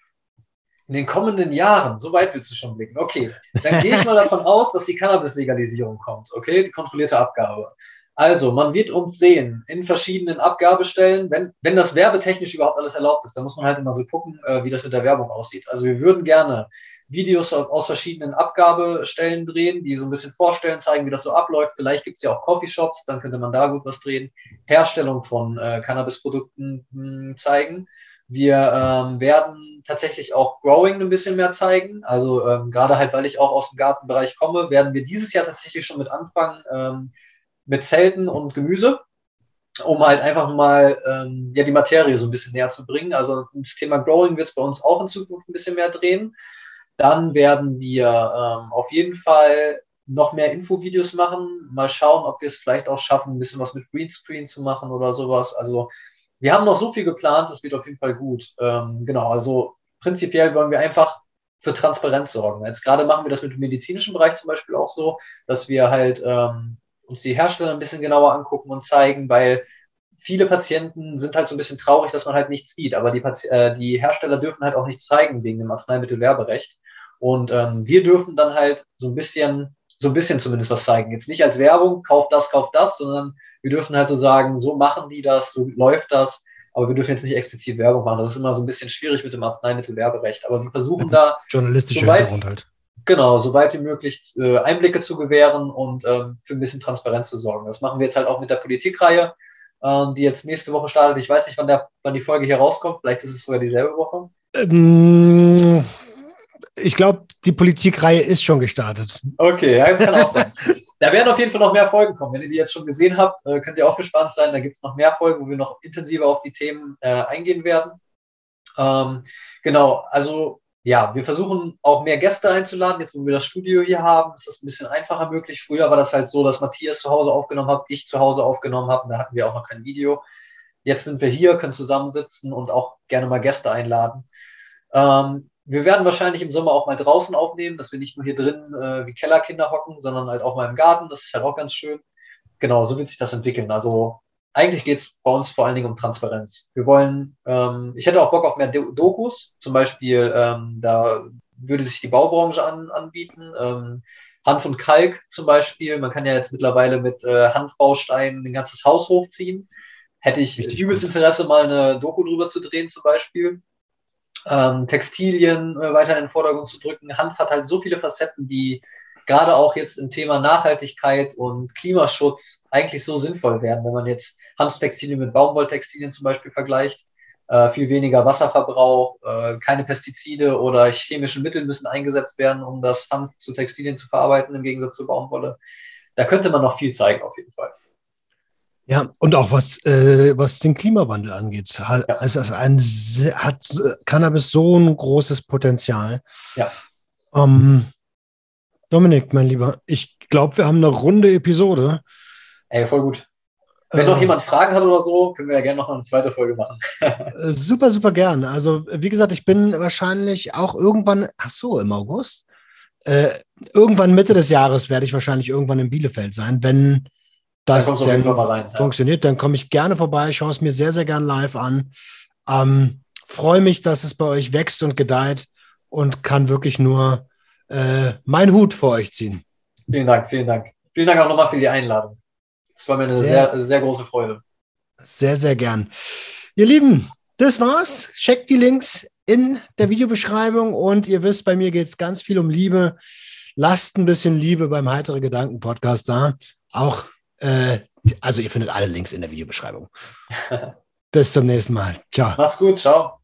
In den kommenden Jahren, so weit willst du schon blicken. Okay, dann gehe ich mal davon aus, dass die Cannabis-Legalisierung kommt. Okay, die kontrollierte Abgabe. Also, man wird uns sehen in verschiedenen Abgabestellen, wenn, wenn das werbetechnisch überhaupt alles erlaubt ist. dann muss man halt immer so gucken, äh, wie das mit der Werbung aussieht. Also, wir würden gerne Videos aus verschiedenen Abgabestellen drehen, die so ein bisschen vorstellen, zeigen, wie das so abläuft. Vielleicht gibt es ja auch Coffeeshops, dann könnte man da gut was drehen. Herstellung von äh, Cannabisprodukten hm, zeigen. Wir ähm, werden tatsächlich auch Growing ein bisschen mehr zeigen. Also ähm, gerade halt, weil ich auch aus dem Gartenbereich komme, werden wir dieses Jahr tatsächlich schon mit anfangen ähm, mit Zelten und Gemüse, um halt einfach mal ähm, ja, die Materie so ein bisschen näher zu bringen. Also das Thema Growing wird es bei uns auch in Zukunft ein bisschen mehr drehen. Dann werden wir ähm, auf jeden Fall noch mehr Infovideos machen. Mal schauen, ob wir es vielleicht auch schaffen, ein bisschen was mit Greenscreen zu machen oder sowas. Also wir haben noch so viel geplant, das wird auf jeden Fall gut. Ähm, genau, also prinzipiell wollen wir einfach für Transparenz sorgen. Jetzt gerade machen wir das mit dem medizinischen Bereich zum Beispiel auch so, dass wir halt ähm, uns die Hersteller ein bisschen genauer angucken und zeigen, weil viele Patienten sind halt so ein bisschen traurig, dass man halt nichts sieht, aber die, Pati äh, die Hersteller dürfen halt auch nichts zeigen wegen dem Arzneimittelwerberecht. Und ähm, wir dürfen dann halt so ein bisschen, so ein bisschen zumindest was zeigen. Jetzt nicht als Werbung, kauf das, kauf das, sondern wir dürfen halt so sagen, so machen die das, so läuft das, aber wir dürfen jetzt nicht explizit Werbung machen. Das ist immer so ein bisschen schwierig mit dem Arzneimittelwerberecht. Aber wir versuchen da. Journalistischer Hintergrund halt. Genau, so weit wie möglich äh, Einblicke zu gewähren und ähm, für ein bisschen Transparenz zu sorgen. Das machen wir jetzt halt auch mit der Politikreihe, ähm, die jetzt nächste Woche startet. Ich weiß nicht, wann, der, wann die Folge hier rauskommt. Vielleicht ist es sogar dieselbe Woche. Ähm, ich glaube, die Politikreihe ist schon gestartet. Okay, ja, das kann auch sein. [LAUGHS] Da werden auf jeden Fall noch mehr Folgen kommen. Wenn ihr die jetzt schon gesehen habt, äh, könnt ihr auch gespannt sein. Da gibt es noch mehr Folgen, wo wir noch intensiver auf die Themen äh, eingehen werden. Ähm, genau, also ja, wir versuchen auch mehr Gäste einzuladen. Jetzt, wo wir das Studio hier haben, ist das ein bisschen einfacher möglich. Früher war das halt so, dass Matthias zu Hause aufgenommen hat, ich zu Hause aufgenommen habe. Da hatten wir auch noch kein Video. Jetzt sind wir hier, können zusammensitzen und auch gerne mal Gäste einladen. Ähm, wir werden wahrscheinlich im Sommer auch mal draußen aufnehmen, dass wir nicht nur hier drin äh, wie Kellerkinder hocken, sondern halt auch mal im Garten. Das ist halt auch ganz schön. Genau, so wird sich das entwickeln. Also eigentlich geht es bei uns vor allen Dingen um Transparenz. Wir wollen, ähm, ich hätte auch Bock auf mehr Dokus, zum Beispiel, ähm, da würde sich die Baubranche an, anbieten. Ähm, Hanf und Kalk zum Beispiel. Man kann ja jetzt mittlerweile mit äh, Hanfbausteinen ein ganzes Haus hochziehen. Hätte ich Richtig übelst gut. Interesse, mal eine Doku drüber zu drehen, zum Beispiel ähm, Textilien äh, weiter in den Vordergrund zu drücken. Hanf hat halt so viele Facetten, die gerade auch jetzt im Thema Nachhaltigkeit und Klimaschutz eigentlich so sinnvoll werden, wenn man jetzt Hanftextilien mit Baumwolltextilien zum Beispiel vergleicht. Äh, viel weniger Wasserverbrauch, äh, keine Pestizide oder chemische Mittel müssen eingesetzt werden, um das Hanf zu Textilien zu verarbeiten, im Gegensatz zur Baumwolle. Da könnte man noch viel zeigen, auf jeden Fall. Ja, und auch was, äh, was den Klimawandel angeht. Hat, ja. also ein, hat Cannabis so ein großes Potenzial. Ja. Ähm, Dominik, mein Lieber, ich glaube, wir haben eine runde Episode. Ey, voll gut. Wenn äh, noch jemand Fragen hat oder so, können wir ja gerne noch eine zweite Folge machen. [LAUGHS] Äh, super, super gern. Also, wie gesagt, ich bin wahrscheinlich auch irgendwann, ach so, im August, äh, irgendwann Mitte des Jahres werde ich wahrscheinlich irgendwann in Bielefeld sein, wenn das da dann rein, funktioniert, dann komme ich gerne vorbei, schaue es mir sehr, sehr gern live an. Ähm, Freue mich, dass es bei euch wächst und gedeiht und kann wirklich nur äh, meinen Hut vor euch ziehen. Vielen Dank, vielen Dank. Vielen Dank auch nochmal für die Einladung. Es war mir eine sehr, sehr, sehr große Freude. Sehr, sehr gern. Ihr Lieben, das war's. Checkt die Links in der Videobeschreibung und ihr wisst, bei mir geht es ganz viel um Liebe. Lasst ein bisschen Liebe beim Heitere Gedanken Podcast da. Auch äh, also ihr findet alle Links in der Videobeschreibung. [LAUGHS] Bis zum nächsten Mal. Ciao. Mach's gut. Ciao.